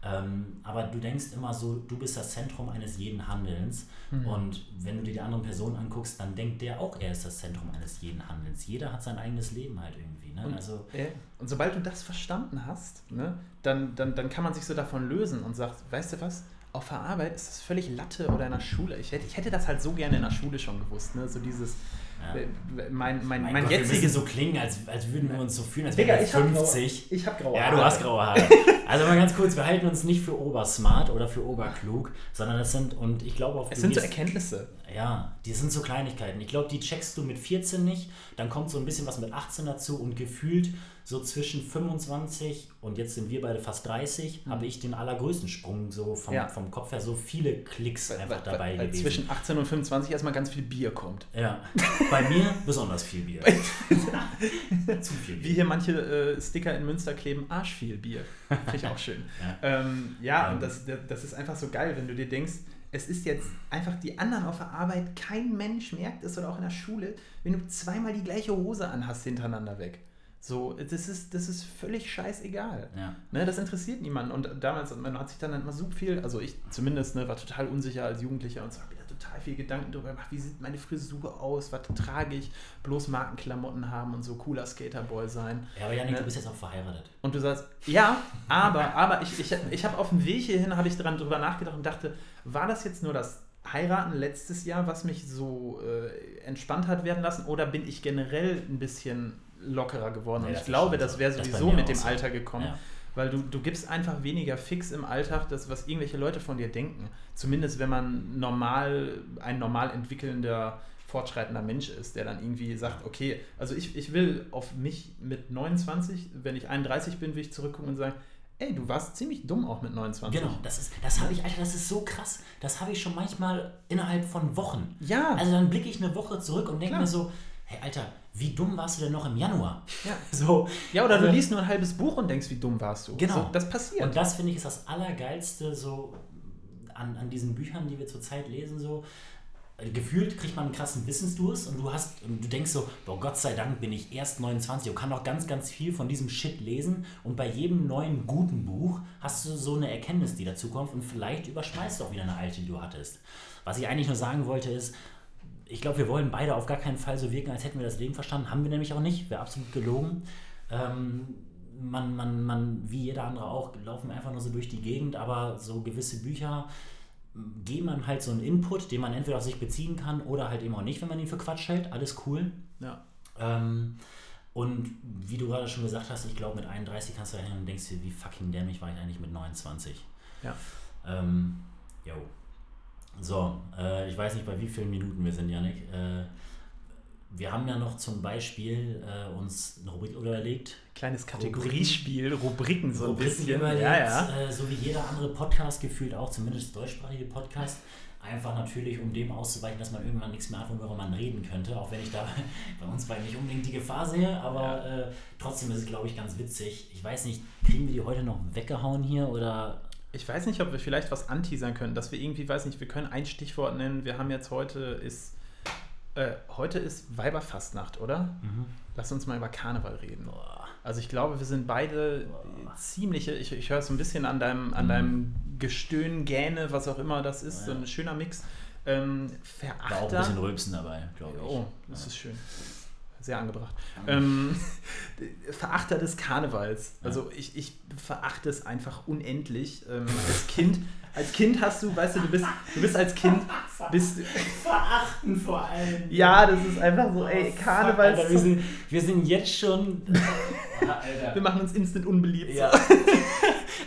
Ähm, aber du denkst immer so, du bist das Zentrum eines jeden Handelns. Mhm. Und wenn du dir die anderen Personen anguckst, dann denkt der auch, er ist das Zentrum eines jeden Handelns. Jeder hat sein eigenes Leben halt irgendwie. Ne? Und, also, äh, und sobald du das verstanden hast, ne, dann, dann, dann kann man sich so davon lösen und sagt, weißt du was? Auf der Arbeit ist das völlig Latte oder in der Schule. Ich hätte, ich hätte das halt so gerne in der Schule schon gewusst. Ne? So dieses. Mein, mein, mein, mein Gott, jetziges. so klingen, als, als würden wir uns so fühlen, als wären wir 50. Hab ich habe graue Haare. Ja, du hast graue Haare. also mal ganz kurz, wir halten uns nicht für obersmart oder für oberklug, sondern das sind, und ich glaube auch. Es sind so Erkenntnisse. Ja, die sind so Kleinigkeiten. Ich glaube, die checkst du mit 14 nicht, dann kommt so ein bisschen was mit 18 dazu und gefühlt so zwischen 25 und jetzt sind wir beide fast 30, Mhm. habe ich den allergrößten Sprung so vom, Ja. vom Kopf her, so viele Klicks einfach dabei weil gewesen. zwischen 18 und 25 erstmal ganz viel Bier kommt. ja, bei mir besonders viel Bier. Zu viel Wie Bier. hier manche äh, Sticker in Münster kleben, Arsch viel Bier. Finde ich auch schön. Ja. Ähm, ja, Ähm. und das, das ist einfach so geil, wenn du dir denkst, es ist jetzt einfach die anderen auf der Arbeit, kein Mensch merkt es oder auch in der Schule, wenn du zweimal die gleiche Hose anhast hintereinander weg. So, das ist, das ist völlig scheißegal. Ja. Ne, das interessiert niemanden. Und damals, man hat sich dann immer so viel, also ich zumindest, ne, war total unsicher als Jugendlicher und so habe da total viel Gedanken darüber gemacht, wie sieht meine Frisur aus, was trage ich, bloß Markenklamotten haben und so cooler Skaterboy sein. ja, aber Janik, Ne? du bist jetzt auch verheiratet. Und du sagst, ja, aber, aber ich, ich, ich habe auf dem Weg hierhin, habe ich dran drüber nachgedacht und dachte, war das jetzt nur das Heiraten letztes Jahr, was mich so äh, entspannt hat werden lassen, oder bin ich generell ein bisschen lockerer geworden? Nee, und das ich glaube, das wäre Das sowieso mir mit dem so. Alter gekommen. Ja. Weil du, du gibst einfach weniger fix im Alltag, das, was irgendwelche Leute von dir denken. Zumindest wenn man normal, ein normal entwickelnder, fortschreitender Mensch ist, der dann irgendwie sagt, okay, also ich, ich will auf mich mit 29, wenn ich 31 bin, will ich zurückgucken und sagen, ey, du warst ziemlich dumm auch mit 29. Genau, das ist, das habe ich, Alter, das ist so krass. Das habe ich schon manchmal innerhalb von Wochen. Ja. Also dann blicke ich eine Woche zurück und denke mir so, hey Alter, wie dumm warst du denn noch im Januar? Ja. So. Ja, oder du Also- liest nur ein halbes Buch und denkst, wie dumm warst du. Genau. So, das passiert. Und das finde ich ist das Allergeilste so an, an diesen Büchern, die wir zurzeit lesen, so. Gefühlt kriegt man einen krassen Wissensdurst und du hast, und du denkst so, boah, Gott sei Dank bin ich erst 29 und kann noch ganz, ganz viel von diesem Shit lesen. Und bei jedem neuen guten Buch hast du so eine Erkenntnis, die dazu kommt und vielleicht überschmeißt du auch wieder eine alte, die du hattest. Was ich eigentlich nur sagen wollte ist, ich glaube, wir wollen beide auf gar keinen Fall so wirken, als hätten wir das Leben verstanden. Haben wir nämlich auch nicht. Wäre absolut gelogen. Ähm, man, man, man, wie jeder andere auch, laufen einfach nur so durch die Gegend, aber so gewisse Bücher geben man halt so einen Input, den man entweder auf sich beziehen kann oder halt eben auch nicht, wenn man ihn für Quatsch hält. Alles cool. ja. Ähm, und wie du gerade schon gesagt hast, ich glaube, mit 31 kannst du da hin und denkst dir, wie fucking dämlich war ich eigentlich mit 29. Ja. Ähm, jo. So, äh, ich weiß nicht, bei wie vielen Minuten wir sind, Janik. Äh, wir haben ja noch zum Beispiel äh, uns eine Rubrik überlegt. Kleines Kategoriespiel, Rubriken so ein Rubriken bisschen. überlegt, Ja, ja. Äh, so wie jeder andere Podcast gefühlt auch, zumindest deutschsprachige Podcast. Einfach natürlich, um dem auszuweichen, dass man irgendwann nichts mehr hat, worüber man reden könnte. Auch wenn ich da bei uns beiden nicht unbedingt die Gefahr sehe, aber äh, trotzdem ist es, glaube ich, ganz witzig. Ich weiß nicht, kriegen wir die heute noch weggehauen hier oder Ich weiß nicht, ob wir vielleicht was anteasern können, dass wir irgendwie, weiß nicht, wir können ein Stichwort nennen. Wir haben jetzt heute ist, äh, heute ist Weiberfastnacht, oder? Lass uns mal über Karneval reden. Also ich glaube, wir sind beide ziemliche, ich, ich höre es so ein bisschen an deinem, an deinem Gestöhn, Gähne, was auch immer das ist, so ein schöner Mix. Ähm, war auch ein bisschen Verachter. Rülpsen dabei, glaube ich. Oh, das ist schön. Sehr angebracht. Ähm, Verachter des Karnevals. Also ich, ich verachte es einfach unendlich. Ähm, als Kind, als Kind hast du, weißt du, du bist, du bist als Kind, bist, Verachten vor allem. ja, das ist einfach so, ey, Karneval. Alter, wir, sind, wir sind jetzt schon. Wir machen uns instant unbeliebt. Ja.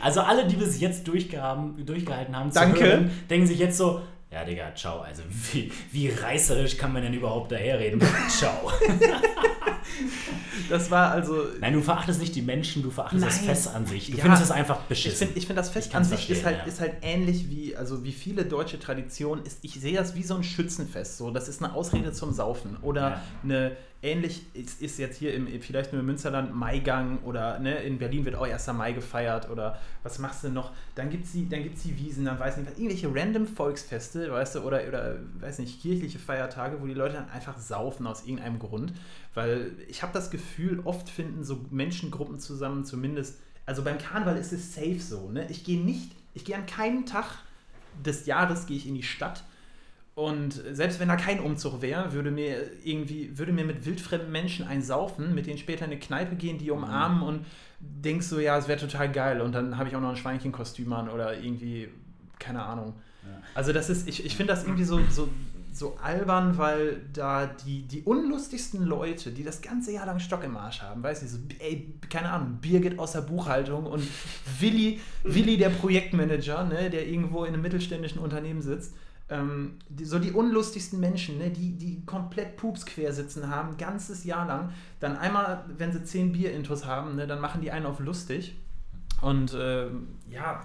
Also alle, die bis jetzt durchgehalten haben, zu Danke. hören, denken sich jetzt so, ja Digga, ciao. Also wie, wie reißerisch kann man denn überhaupt daherreden? ciao. Das war also. Nein, du verachtest nicht die Menschen, du verachtest das Nein. Fest an sich. Du Ja. findest es einfach Ich beschissen. finde ich find das Fest an sich ist halt, ja. ist halt ähnlich wie, also wie viele deutsche Traditionen. Ist, ich sehe das wie so ein Schützenfest. So. Das ist eine Ausrede zum Saufen. Oder Ja. eine ähnlich ist, ist jetzt hier im, vielleicht nur im Münsterland Maigang oder ne, in Berlin wird auch 1. Mai gefeiert oder was machst du noch? Dann gibt es die, die Wiesen, dann weiß nicht, was, irgendwelche random Volksfeste, weißt du, oder, oder weiß nicht, kirchliche Feiertage, wo die Leute dann einfach saufen aus irgendeinem Grund. Weil ich habe das Gefühl, oft finden so Menschengruppen zusammen, zumindest, also beim Karneval ist es safe so, ne? Ich gehe nicht, ich gehe an keinem Tag des Jahres gehe ich in die Stadt und selbst wenn da kein Umzug wäre, würde mir irgendwie, würde mir mit wildfremden Menschen einsaufen, mit denen später in eine Kneipe gehen, die umarmen und denkst so, ja, es wäre total geil. Und dann habe ich auch noch ein Schweinchenkostüm an oder irgendwie, keine Ahnung. Also das ist, ich, ich finde das irgendwie so, so, so albern, weil da die, die unlustigsten Leute, die das ganze Jahr lang Stock im Arsch haben, weiß nicht, so, ey, keine Ahnung, Birgit aus der Buchhaltung und Willi, Willi der Projektmanager, ne, der irgendwo in einem mittelständischen Unternehmen sitzt, ähm, die, so die unlustigsten Menschen, ne, die, die komplett Pups quer sitzen haben, ganzes Jahr lang. Dann einmal, wenn sie zehn Bier-Intos haben, ne, dann machen die einen auf lustig. Und ähm, ja,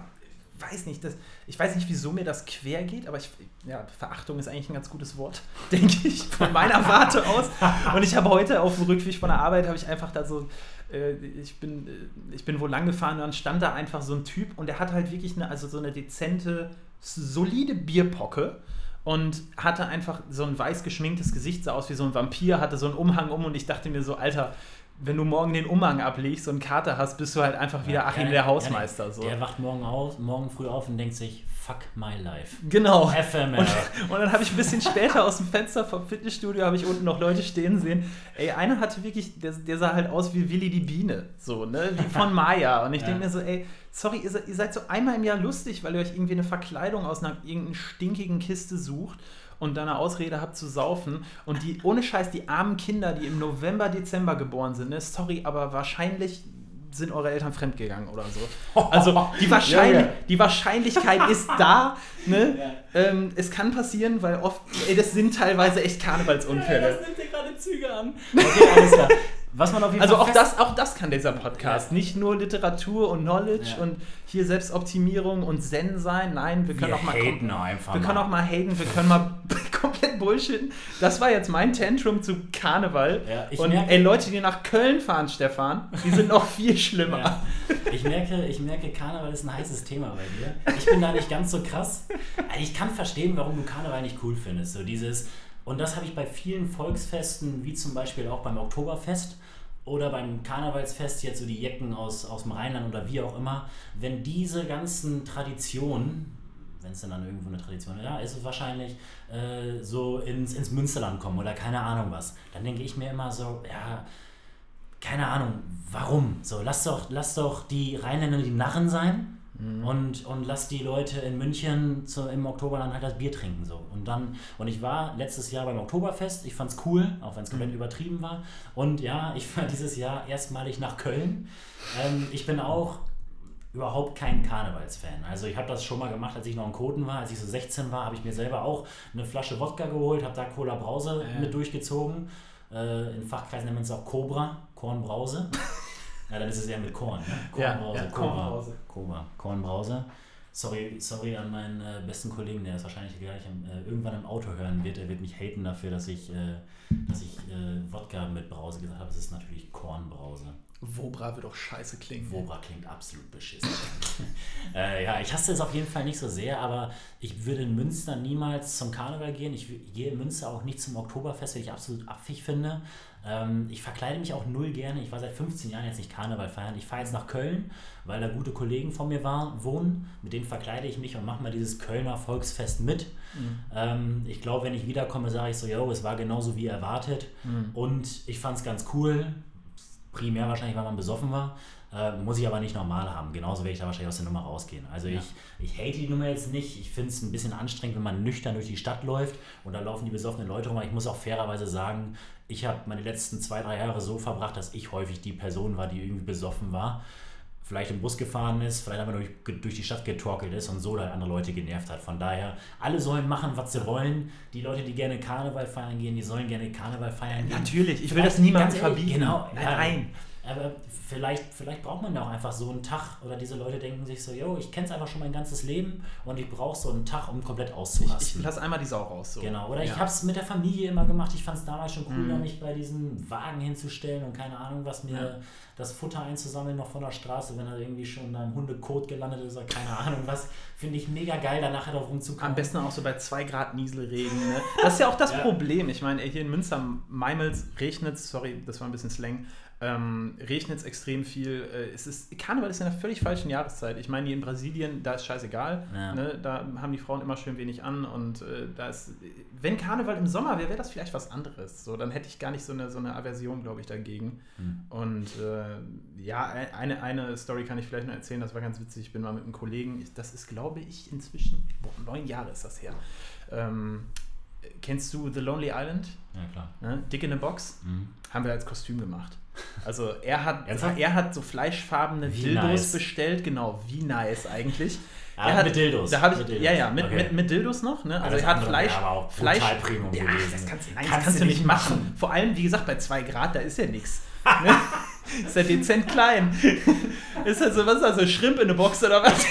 weiß nicht, das, ich weiß nicht, wieso mir das quer geht, aber ich, ja, Verachtung ist eigentlich ein ganz gutes Wort, denke ich, von meiner Warte aus. Und ich habe heute auf dem Rückweg von der Arbeit, habe ich einfach da so, äh, ich, bin, äh, ich bin wohl lang gefahren und dann stand da einfach so ein Typ und der hat halt wirklich eine, also so eine dezente, solide Bierpocke und hatte einfach so ein weiß geschminktes Gesicht, sah aus wie so ein Vampir, hatte so einen Umhang um und ich dachte mir so, Alter, wenn du morgen den Umhang ablegst und Kater hast, bist du halt einfach wieder Achim Ja, der Hausmeister. ja, so. Der wacht morgen, auf, morgen früh auf und denkt sich, fuck my life. Genau. FML. Und, und dann habe ich ein bisschen später aus dem Fenster vom Fitnessstudio, habe ich unten noch Leute stehen sehen. Ey, einer hatte wirklich, der, der sah halt aus wie Willi die Biene, so, ne? Wie von Maya. Und ich Ja. denke mir so, ey, sorry, ihr seid, ihr seid so einmal im Jahr lustig, weil ihr euch irgendwie eine Verkleidung aus einer irgendeinen stinkigen Kiste sucht und dann eine Ausrede habt zu saufen. Und die, ohne Scheiß, die armen Kinder, die im November, Dezember geboren sind, ne? Sorry, aber wahrscheinlich sind eure Eltern fremdgegangen oder so. Also die, Wahrscheinlich, Junge. die Wahrscheinlichkeit ist da. Ne? Ähm, es kann passieren, weil oft, ey, das sind teilweise echt Karnevalsunfälle. nimmt dir gerade Züge an. Okay, alles klar. Was man auf jeden Also Fall auch das, auch das kann dieser Podcast. Ja. Nicht nur Literatur und Knowledge Ja. und hier Selbstoptimierung und Zen sein. Nein, wir können Wir auch mal haten einfach Wir können mal. auch mal haten, wir können mal komplett bullshitten. Das war jetzt mein Tantrum zu Karneval. Ja, und merke- ey, Leute, die nach Köln fahren, Stefan, die sind noch viel schlimmer. Ich, merke, ich merke, Karneval ist ein heißes Thema bei dir. Ich bin da nicht ganz so krass. Also Ich kann verstehen, warum du Karneval nicht cool findest. So dieses, und das habe ich bei vielen Volksfesten, wie zum Beispiel auch beim Oktoberfest oder beim Karnevalsfest, jetzt so die Jecken aus, aus dem Rheinland oder wie auch immer, wenn diese ganzen Traditionen, wenn es denn dann irgendwo eine Tradition ist, ja, ist es wahrscheinlich äh, so ins, ins Münsterland kommen oder keine Ahnung was, dann denke ich mir immer so, ja, keine Ahnung, warum? So, lass doch, lass doch die Rheinländer die Narren sein und, und lass die Leute in München zu, im Oktober dann halt das Bier trinken. So. Und dann, und ich war letztes Jahr beim Oktoberfest, ich fand's cool, auch wenn es komplett übertrieben war. Und ja, ich war dieses Jahr erstmalig nach Köln. Ähm, ich bin auch überhaupt kein Karnevalsfan. Also ich habe das schon mal gemacht, als ich noch in Koten war, als ich so 16 war, habe ich mir selber auch eine Flasche Wodka geholt, habe da Cola Brause Ja. mit durchgezogen. Äh, in Fachkreisen nennt man es auch Cobra, Kornbrause. ja, dann ist es eher mit Korn. Ne? Kornbrause, ja, Kornbrause. Cobra, Kornbrause. Sorry, sorry an meinen äh, besten Kollegen, der es wahrscheinlich gleich im, äh, irgendwann im Auto hören wird. Er wird mich haten dafür, dass ich, äh, dass ich äh, Wodka mit Brause gesagt habe. Es ist natürlich Kornbrause. Wobra wird auch scheiße klingen. Wobra klingt absolut beschissen. äh, ja, ich hasse es auf jeden Fall nicht so sehr, aber ich würde in Münster niemals zum Karneval gehen. Ich gehe in Münster auch nicht zum Oktoberfest, weil ich absolut affig finde. Ähm, ich verkleide mich auch null gerne. Ich war seit 15 Jahren jetzt nicht Karneval feiern. Ich fahre jetzt nach Köln, weil da gute Kollegen von mir war, wohnen. Mit denen verkleide ich mich und mache mal dieses Kölner Volksfest mit. Ähm, ich glaube, wenn ich wiederkomme, sage ich so, yo, es war genauso wie erwartet. Und ich fand es ganz cool. Primär wahrscheinlich, weil man besoffen war. Äh, muss ich aber nicht normal haben. Genauso werde ich da wahrscheinlich aus der Nummer rausgehen. Also Ja. ich, ich hate die Nummer jetzt nicht. Ich finde es ein bisschen anstrengend, wenn man nüchtern durch die Stadt läuft und da laufen die besoffenen Leute rum. Aber ich muss auch fairerweise sagen, ich habe meine letzten zwei, drei Jahre so verbracht, dass ich häufig die Person war, die irgendwie besoffen war. Vielleicht im Bus gefahren ist, vielleicht einfach durch, durch die Stadt getorkelt ist und so dann andere Leute genervt hat. Von daher, alle sollen machen, was sie wollen. Die Leute, die gerne Karneval feiern gehen, die sollen gerne Karneval feiern gehen. Natürlich, ich will Vielleicht das niemandem verbieten. Genau, Nein, ja, nein. Aber vielleicht, vielleicht braucht man ja auch einfach so einen Tag oder diese Leute denken sich so, yo, ich kenne es einfach schon mein ganzes Leben und ich brauche so einen Tag, um komplett Ich, auszurasten. ich lass einmal die Sau raus. So. Genau, oder ich Ja. habe es mit der Familie immer gemacht. Ich fand es damals schon cool, Mhm. da mich bei diesen Wagen hinzustellen und keine Ahnung, was mir Ja. das Futter einzusammeln noch von der Straße, wenn er irgendwie schon da im Hundekot gelandet ist oder keine Ahnung was. Finde ich mega geil, da nachher drauf rumzukommen. Am besten auch so bei 2 Grad Nieselregen. Ne? Das ist ja auch das Ja. Problem. Ich meine, hier in Münster, Meimels, regnet sorry, das war ein bisschen Slang, ähm, regnet es extrem viel. Äh, es ist, Karneval ist in einer völlig falschen Jahreszeit. Ich meine, hier in Brasilien, da ist scheißegal. Ja. Ne? Da haben die Frauen immer schön wenig an und äh, da ist, wenn Karneval im Sommer wäre, wäre das vielleicht was anderes. So, dann hätte ich gar nicht so eine, so eine Aversion, glaube ich, dagegen. Hm. Und äh, ja, eine, eine Story kann ich vielleicht noch erzählen, das war ganz witzig. Ich bin mal mit einem Kollegen, ich, das ist, glaube ich, inzwischen, boah, neun Jahre ist das her. Ähm, kennst du The Lonely Island? Ja, klar. Ne? Dick in a Box? Mhm. Haben wir als Kostüm gemacht. Also er hat, Ernsthaft? er hat so fleischfarbene Wie Dildos nice. bestellt, genau, wie nice eigentlich. Ah, er hat, mit Dildos. Da hab ich, Dildos. Ja, ja, mit, Okay. mit, mit Dildos noch. Ne? Also das er hat Fleisch. aber auch Fleisch Premium ja, gewesen. das kannst, nein, Kannst das kannst du nicht nicht machen. Vor allem, wie gesagt, bei 2 Grad, da ist ja nichts. Ne? ist ja dezent klein. ist halt so, was ist das, so Schrimp in eine Box oder was?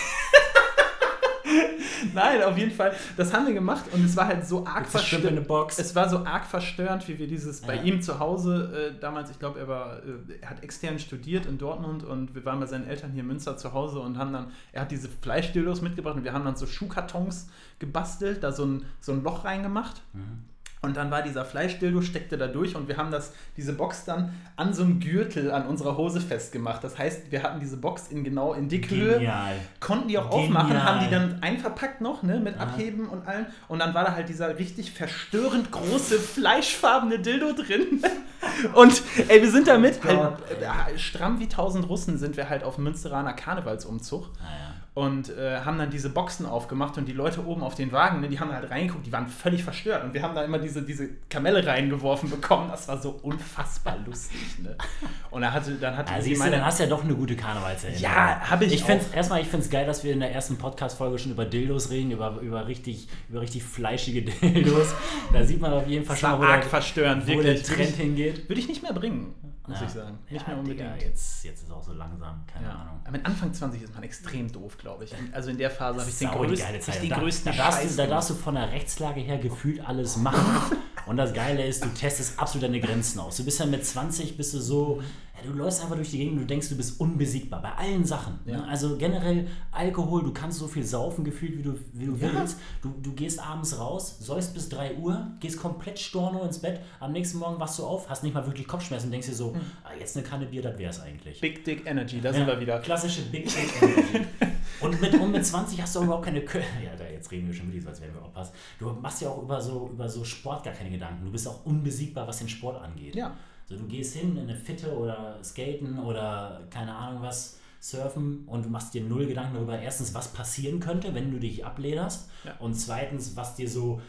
Nein, auf jeden Fall. Das haben wir gemacht und es war halt so arg verstörend. Es war so arg verstörend, wie wir dieses bei Ja. ihm zu Hause äh, damals, ich glaube, er war, äh, er hat extern studiert in Dortmund und wir waren bei seinen Eltern hier in Münster zu Hause und haben dann, er hat diese Fleischdildos mitgebracht und wir haben dann so Schuhkartons gebastelt, da so ein, so ein Loch reingemacht. Mhm. Und dann war dieser Fleischdildo, steckte da durch und wir haben das, diese Box dann an so einem Gürtel an unserer Hose festgemacht. Das heißt, wir hatten diese Box in genau in Dickhöhe Genial. konnten die auch Genial. aufmachen, haben die dann einverpackt noch, ne, mit Ja. Abheben und allem. Und dann war da halt dieser richtig verstörend große, fleischfarbene Dildo drin. Und ey, wir sind damit, Oh halt, äh, stramm wie tausend Russen sind wir halt auf Münsteraner Karnevalsumzug Naja. Und äh, haben dann diese Boxen aufgemacht und die Leute oben auf den Wagen, ne, die haben halt reingeguckt, die waren völlig verstört und wir haben da immer diese, diese Kamelle reingeworfen bekommen. Das war so unfassbar lustig. Ne? Und er hatte, dann hatte Ja, sie meine, dann hast du ja doch eine gute Karnevalserinnerung. Ja, hab ich Ich auch. find's, erstmal, ich finde es geil, dass wir in der ersten Podcast-Folge schon über Dildos reden, über, über, richtig, über richtig fleischige Dildos. Da sieht man auf jeden Fall schon wo, arg der, verstörend, wo der wirklich. Trend hingeht. Würde ich nicht mehr bringen, muss Ja. ich sagen. Nicht ja, mehr unbedingt. Digga, jetzt, jetzt ist auch so langsam, keine Ja. Ahnung. Aber mit Anfang 20 ist man extrem doof, glaube ich. Also in der Phase habe ich den, größten, den Da, größten da, darfst Scheiß du, da darfst du von der Rechtslage her gefühlt alles machen. Und das Geile ist, du testest absolut deine Grenzen aus. Du bist ja mit 20, bist du so, du läufst einfach durch die Gegend und du denkst, du bist unbesiegbar bei allen Sachen. Ja. Ne? Also generell Alkohol, du kannst so viel saufen gefühlt, wie du, wie du Ja. willst. Du, du gehst abends raus, säufst bis 3 Uhr, gehst komplett storno ins Bett, am nächsten Morgen wachst du auf, hast nicht mal wirklich Kopfschmerzen und denkst dir so, ah, jetzt eine Kanne Bier, das wär's eigentlich. Big Dick Energy, da sind wir wieder. Klassische Big Dick Energy. und, mit, und mit 20 hast du auch überhaupt keine Kö Ja, da jetzt reden wir schon wieder so, als wären wir Opas. Du machst ja auch über so, über so Sport gar keine Gedanken. Du bist auch unbesiegbar, was den Sport angeht. Ja. So, du gehst hin in eine Fitte oder Skaten oder keine Ahnung was, surfen und du machst dir null Gedanken darüber, erstens, was passieren könnte, wenn du dich ablederst Ja. und zweitens, was dir so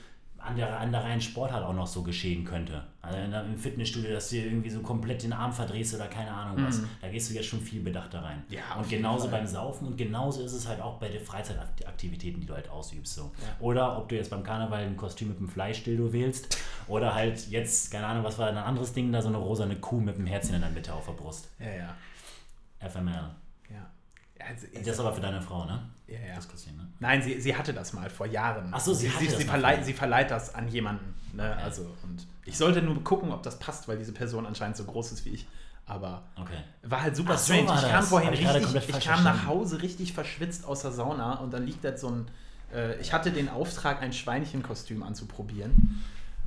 an der, an der reinen Sportart auch noch so geschehen könnte. Also im Fitnessstudio, dass du dir irgendwie so komplett den Arm verdrehst oder keine Ahnung was. Da gehst du jetzt schon viel bedachter rein. Mhm. Ja, und genauso Fall. beim Saufen und genauso ist es halt auch bei den Freizeitaktivitäten, die du halt ausübst. So. Ja. Oder ob du jetzt beim Karneval ein Kostüm mit einem Fleischdildo wählst oder halt jetzt, keine Ahnung, was war ein anderes Ding da, so eine rosane Kuh mit einem Herzchen in der Mitte auf der Brust. Ja, ja. FML. ja. Also, Das ist aber für deine Frau, ne? ja, ja. Das Kostüm, ne? Nein, sie, sie hatte das mal vor Jahren. Ach so, sie hatte sie, das sie, verleiht, sie verleiht das an jemanden. Ne? Okay. Also, und ich sollte nur gucken, ob das passt, weil diese Person anscheinend so groß ist wie ich. Aber Okay. war halt super Ach, so strange. war ich kam vorhin ich richtig, ich kam nach. Hause richtig verschwitzt aus der Sauna und dann liegt da so ein. Äh, ich hatte den Auftrag, ein Schweinchenkostüm anzuprobieren.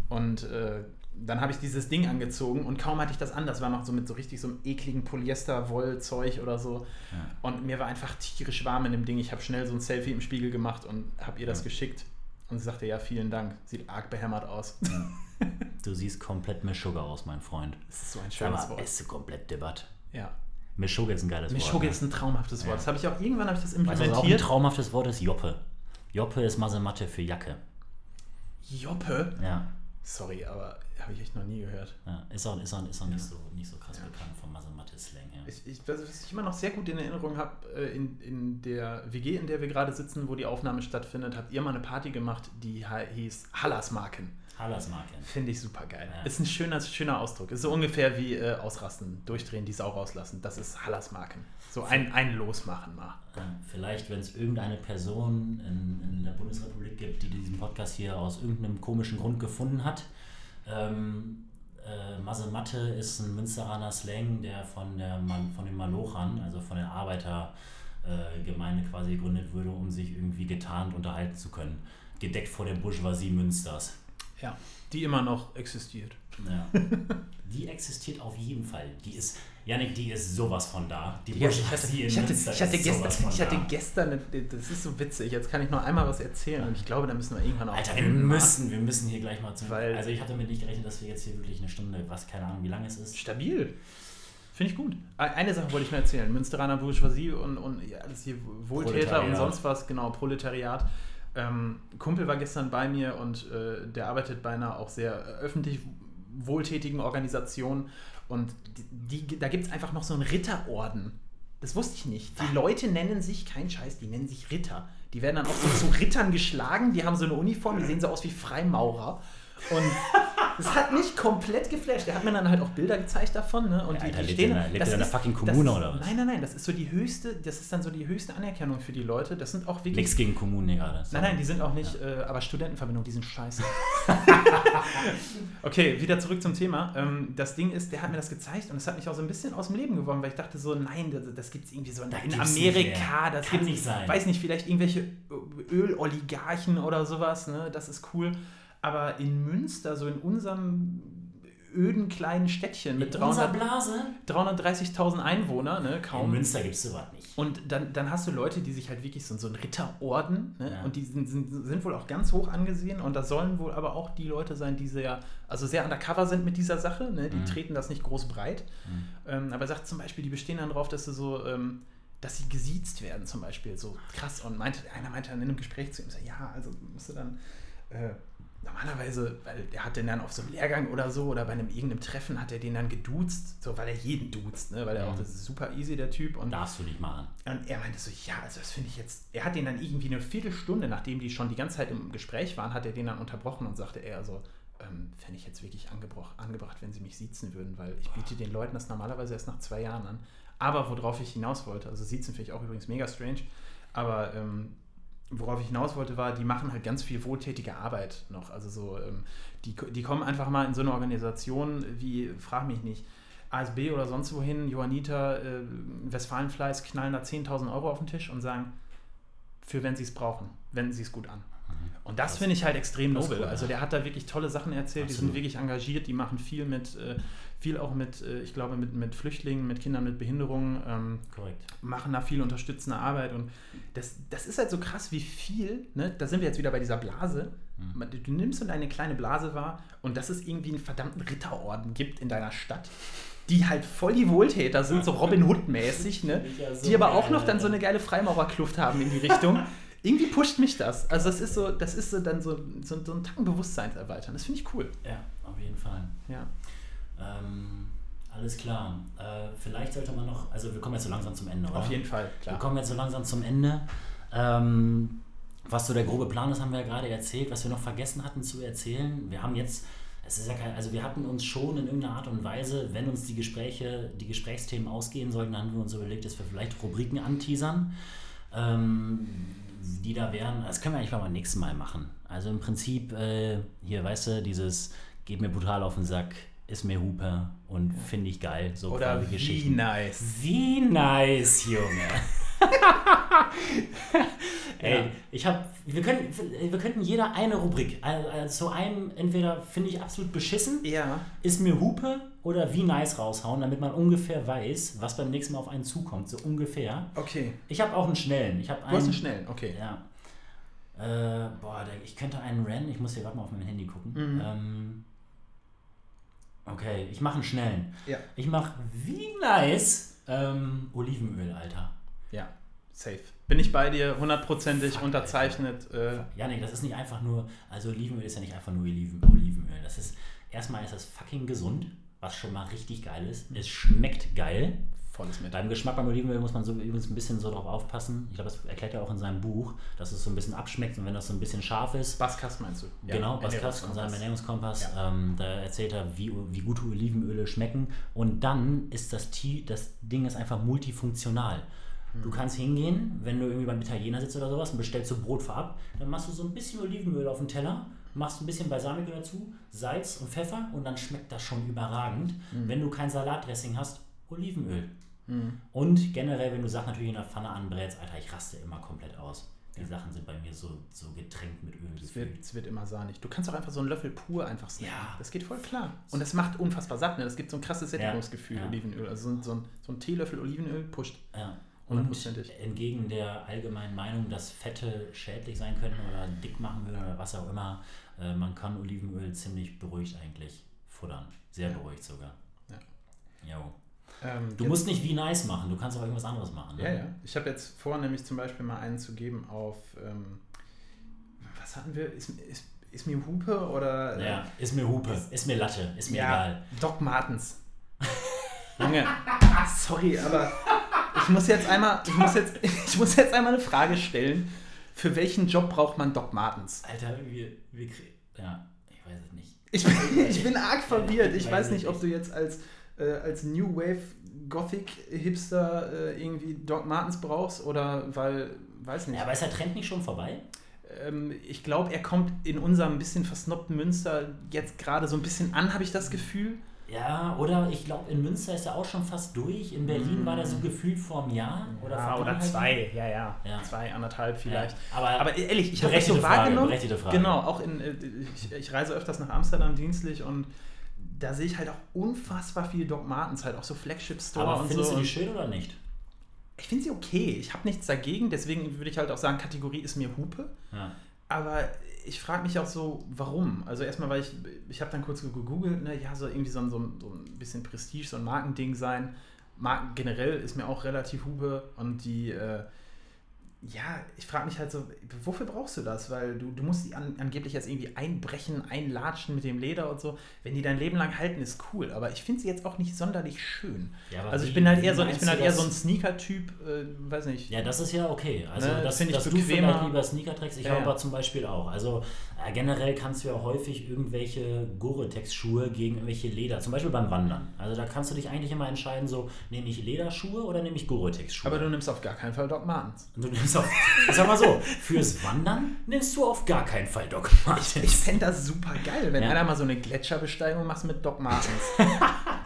Und äh, dann habe ich dieses Ding angezogen und kaum hatte ich das an. Das war noch so mit so richtig so einem ekligen Polyester-Wollzeug oder so. Ja. Und mir war einfach tierisch warm in dem Ding. Ich habe schnell so ein Selfie im Spiegel gemacht und habe ihr das Ja. geschickt. Und sie sagte, ja, vielen Dank. Sieht arg behämmert aus. Du siehst komplett Mischugge aus, mein Freund. Das ist so ein schönes mal, Wort. bist du komplett debatt. Ja. Mischugge ist ein geiles Wort. Mischugge ne? ist ein traumhaftes Wort. Ja. Das habe ich auch irgendwann habe ich das Weißt du, was auch ein implementiert. traumhaftes Wort ist? Joppe. Joppe ist Masematte für Jacke. Joppe? Ja. Sorry, aber habe ich echt noch nie gehört. ja. Ist auch, ist auch, ist auch nicht, so, nicht so krass Ja. bekannt vom Masematte-Slang her. Ich, ich, was ich immer noch sehr gut in Erinnerung habe, äh, in, in der WG, in der wir gerade sitzen, wo die Aufnahme stattfindet, habt ihr mal eine Party gemacht, die hieß Hallersmarken. Hallersmarke. Finde ich super geil. Ja. Ist ein schöner, schöner Ausdruck. Ist so ungefähr wie äh, ausrasten, durchdrehen, die Sau rauslassen. Das ist Hallersmarken. So ein, ein Losmachen mal. Vielleicht, wenn es irgendeine Person in, in der Bundesrepublik gibt, die diesen Podcast hier aus irgendeinem komischen Grund gefunden hat. Ähm, äh, Masematte ist ein Münsteraner Slang, der von, der, Man- von den Malochern, also von der Arbeitergemeinde äh, quasi gegründet wurde, um sich irgendwie getarnt unterhalten zu können. Gedeckt vor der Bourgeoisie Münsters. Ja. Die immer noch existiert. Ja. Die existiert auf jeden Fall. Die ist, Janik, die ist sowas von da. Die Ja, ich hatte, ich hatte, ich hatte, ist gestern, ich hatte gestern, das ist so witzig, jetzt kann ich noch einmal was erzählen und ich glaube, da müssen wir irgendwann auch Alter, wir müssen, wir müssen hier gleich mal zum. Weil- also ich hatte damit nicht gerechnet, dass wir jetzt hier wirklich eine Stunde, was keine Ahnung, wie lange es ist. Stabil. Finde ich gut. Eine Sache wollte ich mir erzählen. Münsteraner Bourgeoisie und, und alles hier Wohltäter und sonst was, genau, Proletariat. Ähm, Kumpel war gestern bei mir und äh, der arbeitet beinahe auch sehr öffentlich wohltätigen Organisationen. Und die, die da gibt es einfach noch so einen Ritterorden. Das wusste ich nicht. Die Leute nennen sich, kein Scheiß, die nennen sich Ritter. Die werden dann auch so zu Rittern geschlagen, die haben so eine Uniform, die sehen so aus wie Freimaurer. Und das hat mich komplett geflasht. Der hat mir dann halt auch Bilder gezeigt davon. Ne? Und Ja, die, Alter, die lebt stehen. in einer- lebt das in einer ist- fucking das Kommune ist, oder was? Nein, nein, nein. Das ist so die höchste, das ist dann so die höchste Anerkennung für die Leute. Das sind auch wirklich. Nichts gegen Kommunen hier gerade. Nein, nein, die sind auch nicht, äh, aber Studentenverbindungen, die sind scheiße. okay, wieder zurück zum Thema. Ähm, das Ding ist, der hat mir das gezeigt und es hat mich auch so ein bisschen aus dem Leben gewonnen, weil ich dachte so, nein, das, das gibt es irgendwie so in, Da in Amerika, das Kann nicht sein. Weiß nicht, vielleicht irgendwelche Öloligarchen oder sowas, ne? Das ist cool. Aber in Münster, so in unserem öden kleinen Städtchen mit In unserer 300 Blase? 330.000 Einwohnern, ne, In kaum. Münster gibt es sowas nicht. Und dann, dann hast du Leute, die sich halt wirklich so, so ein Ritterorden, ne? Ja. und die sind, sind, sind wohl auch ganz hoch angesehen und das sollen wohl aber auch die Leute sein, die sehr, also sehr undercover sind mit dieser Sache, ne? die Mhm. treten das nicht groß breit. Mhm. Ähm, aber er sagt zum Beispiel, die bestehen dann drauf, dass sie so, ähm, dass sie gesiezt werden zum Beispiel, so krass. Und meinte, einer meinte dann in einem Gespräch zu ihm, so, ja, also musst du dann, äh, normalerweise, weil er hat den dann auf so einem Lehrgang oder so oder bei einem irgendeinem Treffen hat er den dann geduzt, so weil er jeden duzt, ne? weil er Mhm. auch, das ist super easy, der Typ. Und Darfst du nicht machen. und er meinte so, ja, also das finde ich jetzt. Er hat den dann irgendwie eine Viertelstunde, nachdem die schon die ganze Zeit im Gespräch waren, hat er den dann unterbrochen und sagte er so, ähm, fände ich jetzt wirklich angebroch, angebracht, wenn sie mich siezen würden, weil ich biete den Leuten das normalerweise erst nach zwei Jahren an. Aber worauf ich hinaus wollte, also siezen finde ich auch übrigens mega strange, aber ähm, worauf ich hinaus wollte, war, die machen halt ganz viel wohltätige Arbeit noch. Also so, ähm, die, die kommen einfach mal in so eine Organisation wie, frag mich nicht, ASB oder sonst wohin, Johanniter, äh, Westfalenfleiß knallen da 10.000 Euro auf den Tisch und sagen, für wenn sie es brauchen, wenden sie es gut an. Und das Krass. finde ich halt extrem Das nobel. cool, also der hat da wirklich tolle Sachen erzählt, die Absolut. sind wirklich engagiert, die machen viel mit, äh, viel auch mit, äh, ich glaube, mit, mit Flüchtlingen, mit Kindern mit Behinderungen. Ähm, Korrekt. machen da viel unterstützende Arbeit und das, das ist halt so krass, wie viel, ne? da sind wir jetzt wieder bei dieser Blase, Mhm. Du nimmst so deine kleine Blase wahr und dass es irgendwie einen verdammten Ritterorden gibt in deiner Stadt, die halt voll die Wohltäter sind, so Robin Hood-mäßig, ne? Ja, so die aber auch noch dann so eine geile Freimaurerkluft haben in die Richtung. irgendwie pusht mich das. Also das ist so, das ist so dann so, so, so ein Tacken Bewusstseinserweitern. Das finde ich cool. Ja, auf jeden Fall. Ja. Ähm, alles klar. Äh, vielleicht sollte man noch, also wir kommen jetzt so langsam zum Ende, oder? Auf jeden Fall, Wir klar. kommen jetzt so langsam zum Ende. Ähm, was so der grobe Plan ist, haben wir ja gerade erzählt. Was wir noch vergessen hatten zu erzählen, wir haben jetzt, es ist ja kein, also wir hatten uns schon in irgendeiner Art und Weise, wenn uns die Gespräche, die Gesprächsthemen ausgehen sollten, dann haben wir uns überlegt, dass wir vielleicht Rubriken anteasern, ähm, die da wären. Das können wir eigentlich mal beim nächsten Mal machen. Also im Prinzip, äh, hier, weißt du, dieses geht mir brutal auf den Sack, ist mir Hupe und finde ich geil. So Oder wie Geschichten. nice. Wie nice, Junge. Ey, Ja. ich habe, wir können, wir könnten jeder eine Rubrik, also zu einem entweder finde ich absolut beschissen, Ja. ist mir Hupe oder wie nice raushauen, damit man ungefähr weiß, was beim nächsten Mal auf einen zukommt, so ungefähr. Okay. Ich habe auch einen schnellen. Ich habe Du hast einen schnellen, okay. Ja. Äh, boah, ich könnte einen rennen. Ich muss hier gerade mal auf mein Handy gucken. Mhm. Ähm, okay, ich mache einen schnellen. Ja. Ich mache wie nice ähm, Olivenöl, Alter. Ja, safe. Bin ich bei dir, hundertprozentig Fuck, unterzeichnet. Äh, Janik, das ist nicht einfach nur, also Olivenöl ist ja nicht einfach nur Oliven, Olivenöl. Das ist, erstmal ist das fucking gesund, was schon mal richtig geil ist. Es schmeckt geil. Volles mit. Beim Geschmack beim Olivenöl muss man so übrigens ein bisschen so drauf aufpassen. Ich glaube, das erklärt er auch in seinem Buch, dass es so ein bisschen abschmeckt und wenn das so ein bisschen scharf ist. Baskas meinst du? genau, Baskas in seinem Ernährungskompass. Ernährungskompass, ähm, da erzählt er, wie, wie gute Olivenöle schmecken. Und dann ist das, Tee, das Ding ist einfach multifunktional. Du kannst hingehen, wenn du irgendwie beim Italiener sitzt oder sowas und bestellst so Brot vorab, dann machst du so ein bisschen Olivenöl auf den Teller, machst ein bisschen Balsamico dazu, Salz und Pfeffer und dann schmeckt das schon überragend. Wenn du kein Salatdressing hast, Olivenöl. Mhm. Und generell, wenn du Sachen natürlich in der Pfanne anbrätst, Alter, ich raste immer komplett aus. Die Sachen sind bei mir so, so getränkt mit Öl Es wird, wird immer sahnig. Du kannst auch einfach so einen Löffel pur einfach snacken. Ja. Das geht voll klar. Und das macht unfassbar satt. Ne? Das gibt so ein krasses Sättigungsgefühl, Ja. Olivenöl. Also so ein, so, ein, so ein Teelöffel Olivenöl pusht. Ja. Und entgegen der allgemeinen Meinung, dass Fette schädlich sein können oder dick machen würden oder was auch immer, äh, man kann Olivenöl ziemlich beruhigt eigentlich futtern. Sehr Ja. beruhigt sogar. Ja. Jo. Ähm, Du musst nicht wie nice machen, du kannst auch irgendwas anderes machen. Ne? Ja, ja. Ich habe jetzt vor, nämlich zum Beispiel mal einen zu geben auf, ähm, was hatten wir? Ist, ist ist mir Hupe oder. Ja, ist mir Hupe, ist mir Latte, ist mir ja, egal. Doc Martens. Junge, sorry, aber ich muss jetzt einmal, ich muss jetzt, ich muss jetzt einmal eine Frage stellen. Für welchen Job braucht man Doc Martens? Alter, wir, wir ja, ich weiß es nicht. Ich bin, ich bin arg verwirrt. Ich weiß nicht, ob du jetzt als, äh, als New Wave Gothic Hipster äh, irgendwie Doc Martens brauchst oder weil, weiß nicht. Ja, aber ist der Trend nicht schon vorbei? Ähm, ich glaube, er kommt in unserem ein bisschen versnobten Münster jetzt gerade so ein bisschen an, habe ich das Gefühl. Ja, oder ich glaube, in Münster ist er auch schon fast durch. In Berlin war der so gefühlt vor einem Jahr oder vor anderthalb Jahren. ja, ja, Ja. Zwei, anderthalb vielleicht. Ja, aber, Aber ehrlich, ich habe das so Frage, wahrgenommen. Frage. Genau, auch in, äh, ich, ich reise öfters nach Amsterdam dienstlich und da sehe ich halt auch unfassbar viel Doc Martens, halt auch so Flagship Store aber und findest so. du die schön oder nicht? ich finde sie okay. Ich habe nichts dagegen, deswegen würde ich halt auch sagen, Kategorie ist mir Hupe. Ja. Aber ich frage mich auch so, warum? Also erstmal, weil ich, ich habe dann kurz gegoogelt, ne, ja, so irgendwie so ein, so, ein, so ein bisschen Prestige, so ein Markending sein. Marken generell ist mir auch relativ Hupe und die, äh, ja, ich frage mich halt so, wofür brauchst du das? Weil du, du musst die an, angeblich jetzt irgendwie einbrechen, einlatschen mit dem Leder und so. Wenn die dein Leben lang halten, ist cool. Aber ich finde sie jetzt auch nicht sonderlich schön. Ja, Also ich wie- bin halt eher so, ich bin halt eher das? so ein Sneaker-Typ, äh, weiß nicht. Ja, das ist ja okay. Also, Ne, dass, find ich dass du vielleicht lieber Sneaker trägst, ich Ja, aber ja. zum Beispiel auch. Also, äh, generell kannst du ja häufig irgendwelche Gore-Tex-Schuhe gegen irgendwelche Leder, zum Beispiel beim Wandern. Also, da kannst du dich eigentlich immer entscheiden, so, nehme ich Lederschuhe oder nehme ich Gore-Tex-Schuhe? Aber du nimmst auf gar keinen Fall Doc Martens. Nimmst auf, ich sag mal so, fürs Wandern nimmst du auf gar keinen Fall Doc Martens. Ich fände das super geil, wenn Ja. einer mal so eine Gletscherbesteigung macht mit Doc Martens.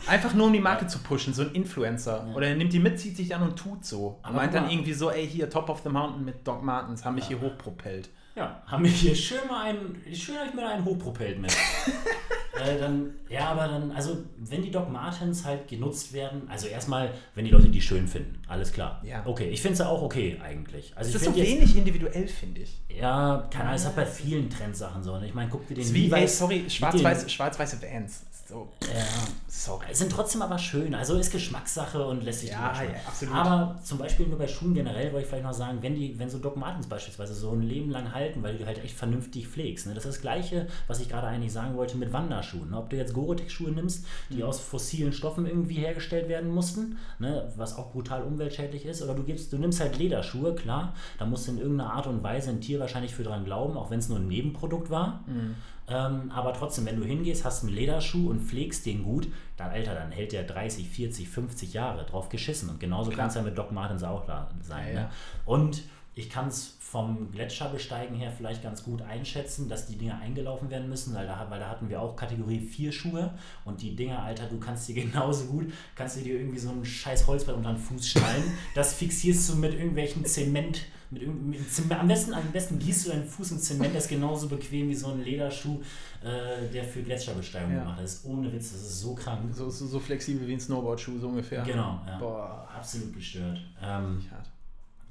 Einfach nur um die Marke zu pushen, so ein Influencer. Oder er nimmt die mit, zieht sich dann und tut so. Und meint dann irgendwie so, ey, hier, Top of the Mountain mit Doc Martens, haben mich hier hochpropellt. Ja, haben wir hier schön mal einen, schön mir da einen hochpropellt mit. äh, dann, ja, aber dann, also wenn die Doc Martens halt genutzt werden, also erstmal, wenn die Leute die schön finden, alles klar. Ja. Okay, ich finde es ja auch okay eigentlich. Also Es ich ist so jetzt, wenig individuell, finde ich. ja, keine Ahnung, es hat bei vielen Trendsachen so. Und ich meine, guck dir den Levi's sorry, schwarz-weiße schwarz Vans. So, Ja. sorry. Es sind trotzdem aber schön. Also ist Geschmackssache und lässt sich Ja, ja, absolut. Aber zum Beispiel nur bei Schuhen generell wollte ich vielleicht noch sagen, wenn die, wenn so Doc Martens beispielsweise so ein Leben lang halten, weil du die halt echt vernünftig pflegst. Ne? Das ist das Gleiche, was ich gerade eigentlich sagen wollte mit Wanderschuhen. Ne? Ob du jetzt Gore-Tex-Schuhe nimmst, die Mhm. aus fossilen Stoffen irgendwie hergestellt werden mussten, ne? was auch brutal umweltschädlich ist, oder du gibst, du nimmst halt Lederschuhe, klar, da musst du in irgendeiner Art und Weise ein Tier wahrscheinlich für dran glauben, auch wenn es nur ein Nebenprodukt war. Mhm. Ähm, aber trotzdem, wenn du hingehst, hast einen Lederschuh und pflegst den gut, dann, Alter, dann hält der 30, 40, 50 Jahre drauf geschissen. Und genauso kann es ja mit Doc Martens auch da sein. Ja, ne? ja. Und ich kann es vom Gletscherbesteigen her vielleicht ganz gut einschätzen, dass die Dinger eingelaufen werden müssen, weil da, weil da hatten wir auch Kategorie 4 Schuhe und die Dinger, Alter, du kannst die genauso gut, kannst du dir irgendwie so ein scheiß Holzbrett unter den Fuß schnallen, das fixierst du mit irgendwelchen Zement, mit, mit am, besten, am besten gießt du deinen Fuß in Zement, das ist genauso bequem wie so ein Lederschuh, äh, der für Gletscherbesteigung Ja. gemacht ist. Ohne Witz, das ist so krank. So, so, so flexibel wie ein Snowboardschuh, so ungefähr. Genau, ja. Boah, Absolut gestört. Ähm, hart.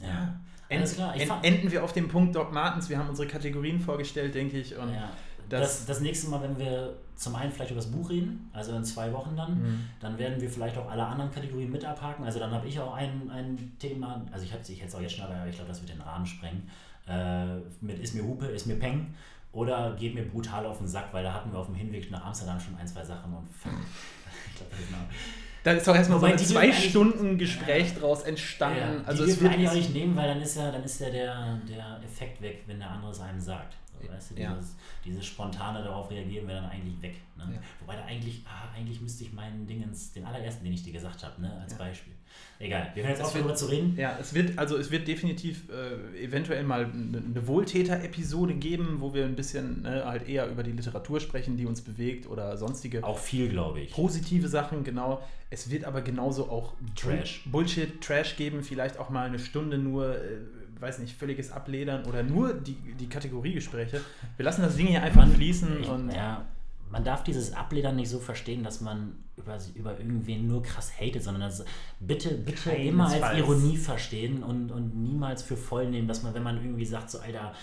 ja. Alles klar. Fand, enden wir auf dem Punkt Doc Martens. Wir haben unsere Kategorien vorgestellt, denke ich. Und Ja, das- das, nächste Mal, wenn wir zum einen vielleicht über das Buch reden, also in zwei Wochen dann, Mhm. dann werden wir vielleicht auch alle anderen Kategorien mit abhaken. Also dann habe ich auch ein, ein Thema, also ich, ich hätte es auch jetzt schon, aber ich glaube, das wird den Rahmen sprengen, äh, mit Ist mir Hupe, Ist mir Peng oder Geht mir brutal auf den Sack, weil da hatten wir auf dem Hinweg nach Amsterdam schon ein, zwei Sachen und fuck. ich glaube, noch, da ist doch erstmal so ein zwei Stunden Gespräch draus entstanden. Ja, also die es wird wir eigentlich auch nicht nehmen, weil dann ist ja, dann ist ja der, der Effekt weg, wenn der andere es einem sagt. Weißt du, Ja. dieses, dieses spontane darauf reagieren wäre dann eigentlich weg. Ne? Ja. Wobei da eigentlich, ah, eigentlich müsste ich meinen Dingens, den allerersten, den ich dir gesagt habe, ne, als Ja. Beispiel. Egal, wir können jetzt aufhören, darüber zu reden. Ja, es wird, also es wird definitiv äh, eventuell mal eine, eine Wohltäter-Episode geben, wo wir ein bisschen ne, halt eher über die Literatur sprechen, die uns bewegt oder sonstige Auch viel, glaube ich. positive Sachen, genau. Es wird aber genauso auch Trash. Bullshit, Trash geben, vielleicht auch mal eine Stunde nur, äh, weiß nicht, völliges Abledern oder nur die, die Kategoriegespräche. Wir lassen das Ding hier einfach fließen ich, und ja, man darf dieses Abledern nicht so verstehen, dass man über, über irgendwen nur krass hatet, sondern das, bitte, bitte immer als. Ironie verstehen und, und niemals für voll nehmen, dass man, wenn man irgendwie sagt, so, Alter,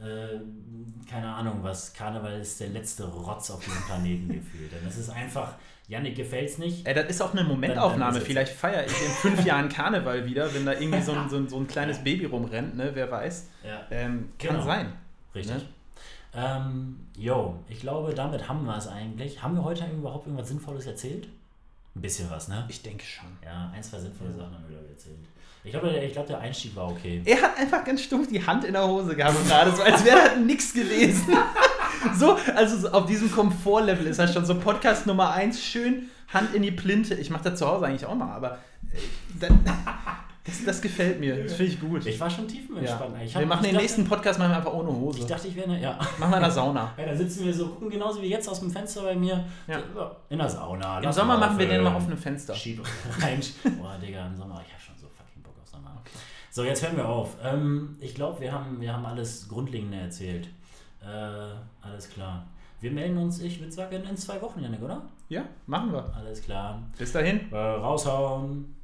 äh, keine Ahnung was, Karneval ist der letzte Rotz auf diesem Planeten gefühlt. Denn es ist einfach, Janik gefällt's nicht. Ey, das ist auch eine Momentaufnahme. Vielleicht feiere ich in fünf Jahren Karneval wieder, wenn da irgendwie so ein, so ein, so ein kleines Baby rumrennt, ne? wer weiß. Ja, Ähm, kann Genau. sein. richtig. Ne? Ähm, yo, ich glaube, damit haben wir es eigentlich. Haben wir heute überhaupt irgendwas Sinnvolles erzählt? Ein bisschen was, ne? Ich denke schon. Ja, ein, zwei sinnvolle Sachen haben wir, erzählt. Ich glaube, der, ich glaube, der Einstieg war okay. Er hat einfach ganz stumpf die Hand in der Hose gehabt gerade, so als wäre er nichts gelesen. so, also so auf diesem Komfortlevel ist er schon so Podcast Nummer 1, schön Hand in die Plinte. Ich mache das zu Hause eigentlich auch mal, aber äh, dann, das, das gefällt mir. Das finde ich gut. Ich war schon tiefenentspannt. Ja. Ich wir machen den dachte- nächsten Podcast machen wir einfach ohne Hose. Ich dachte, ich wäre, ja. machen wir in der Sauna. Ja, da sitzen wir so, gucken genauso wie jetzt aus dem Fenster bei mir. Ja. So, in der Sauna. Im Sommer mal machen wir den mal auf einem Fenster. Schieb rein. Boah, Digga, im Sommer, ich habe schon so fucking Bock auf Sommer. So, jetzt hören wir auf. Ähm, ich glaube, wir haben, wir haben alles Grundlegende erzählt. Äh, alles klar. Wir melden uns, ich würde sagen, in zwei Wochen, Janik, oder? Ja, machen wir. Alles klar. Bis dahin. Äh, raushauen.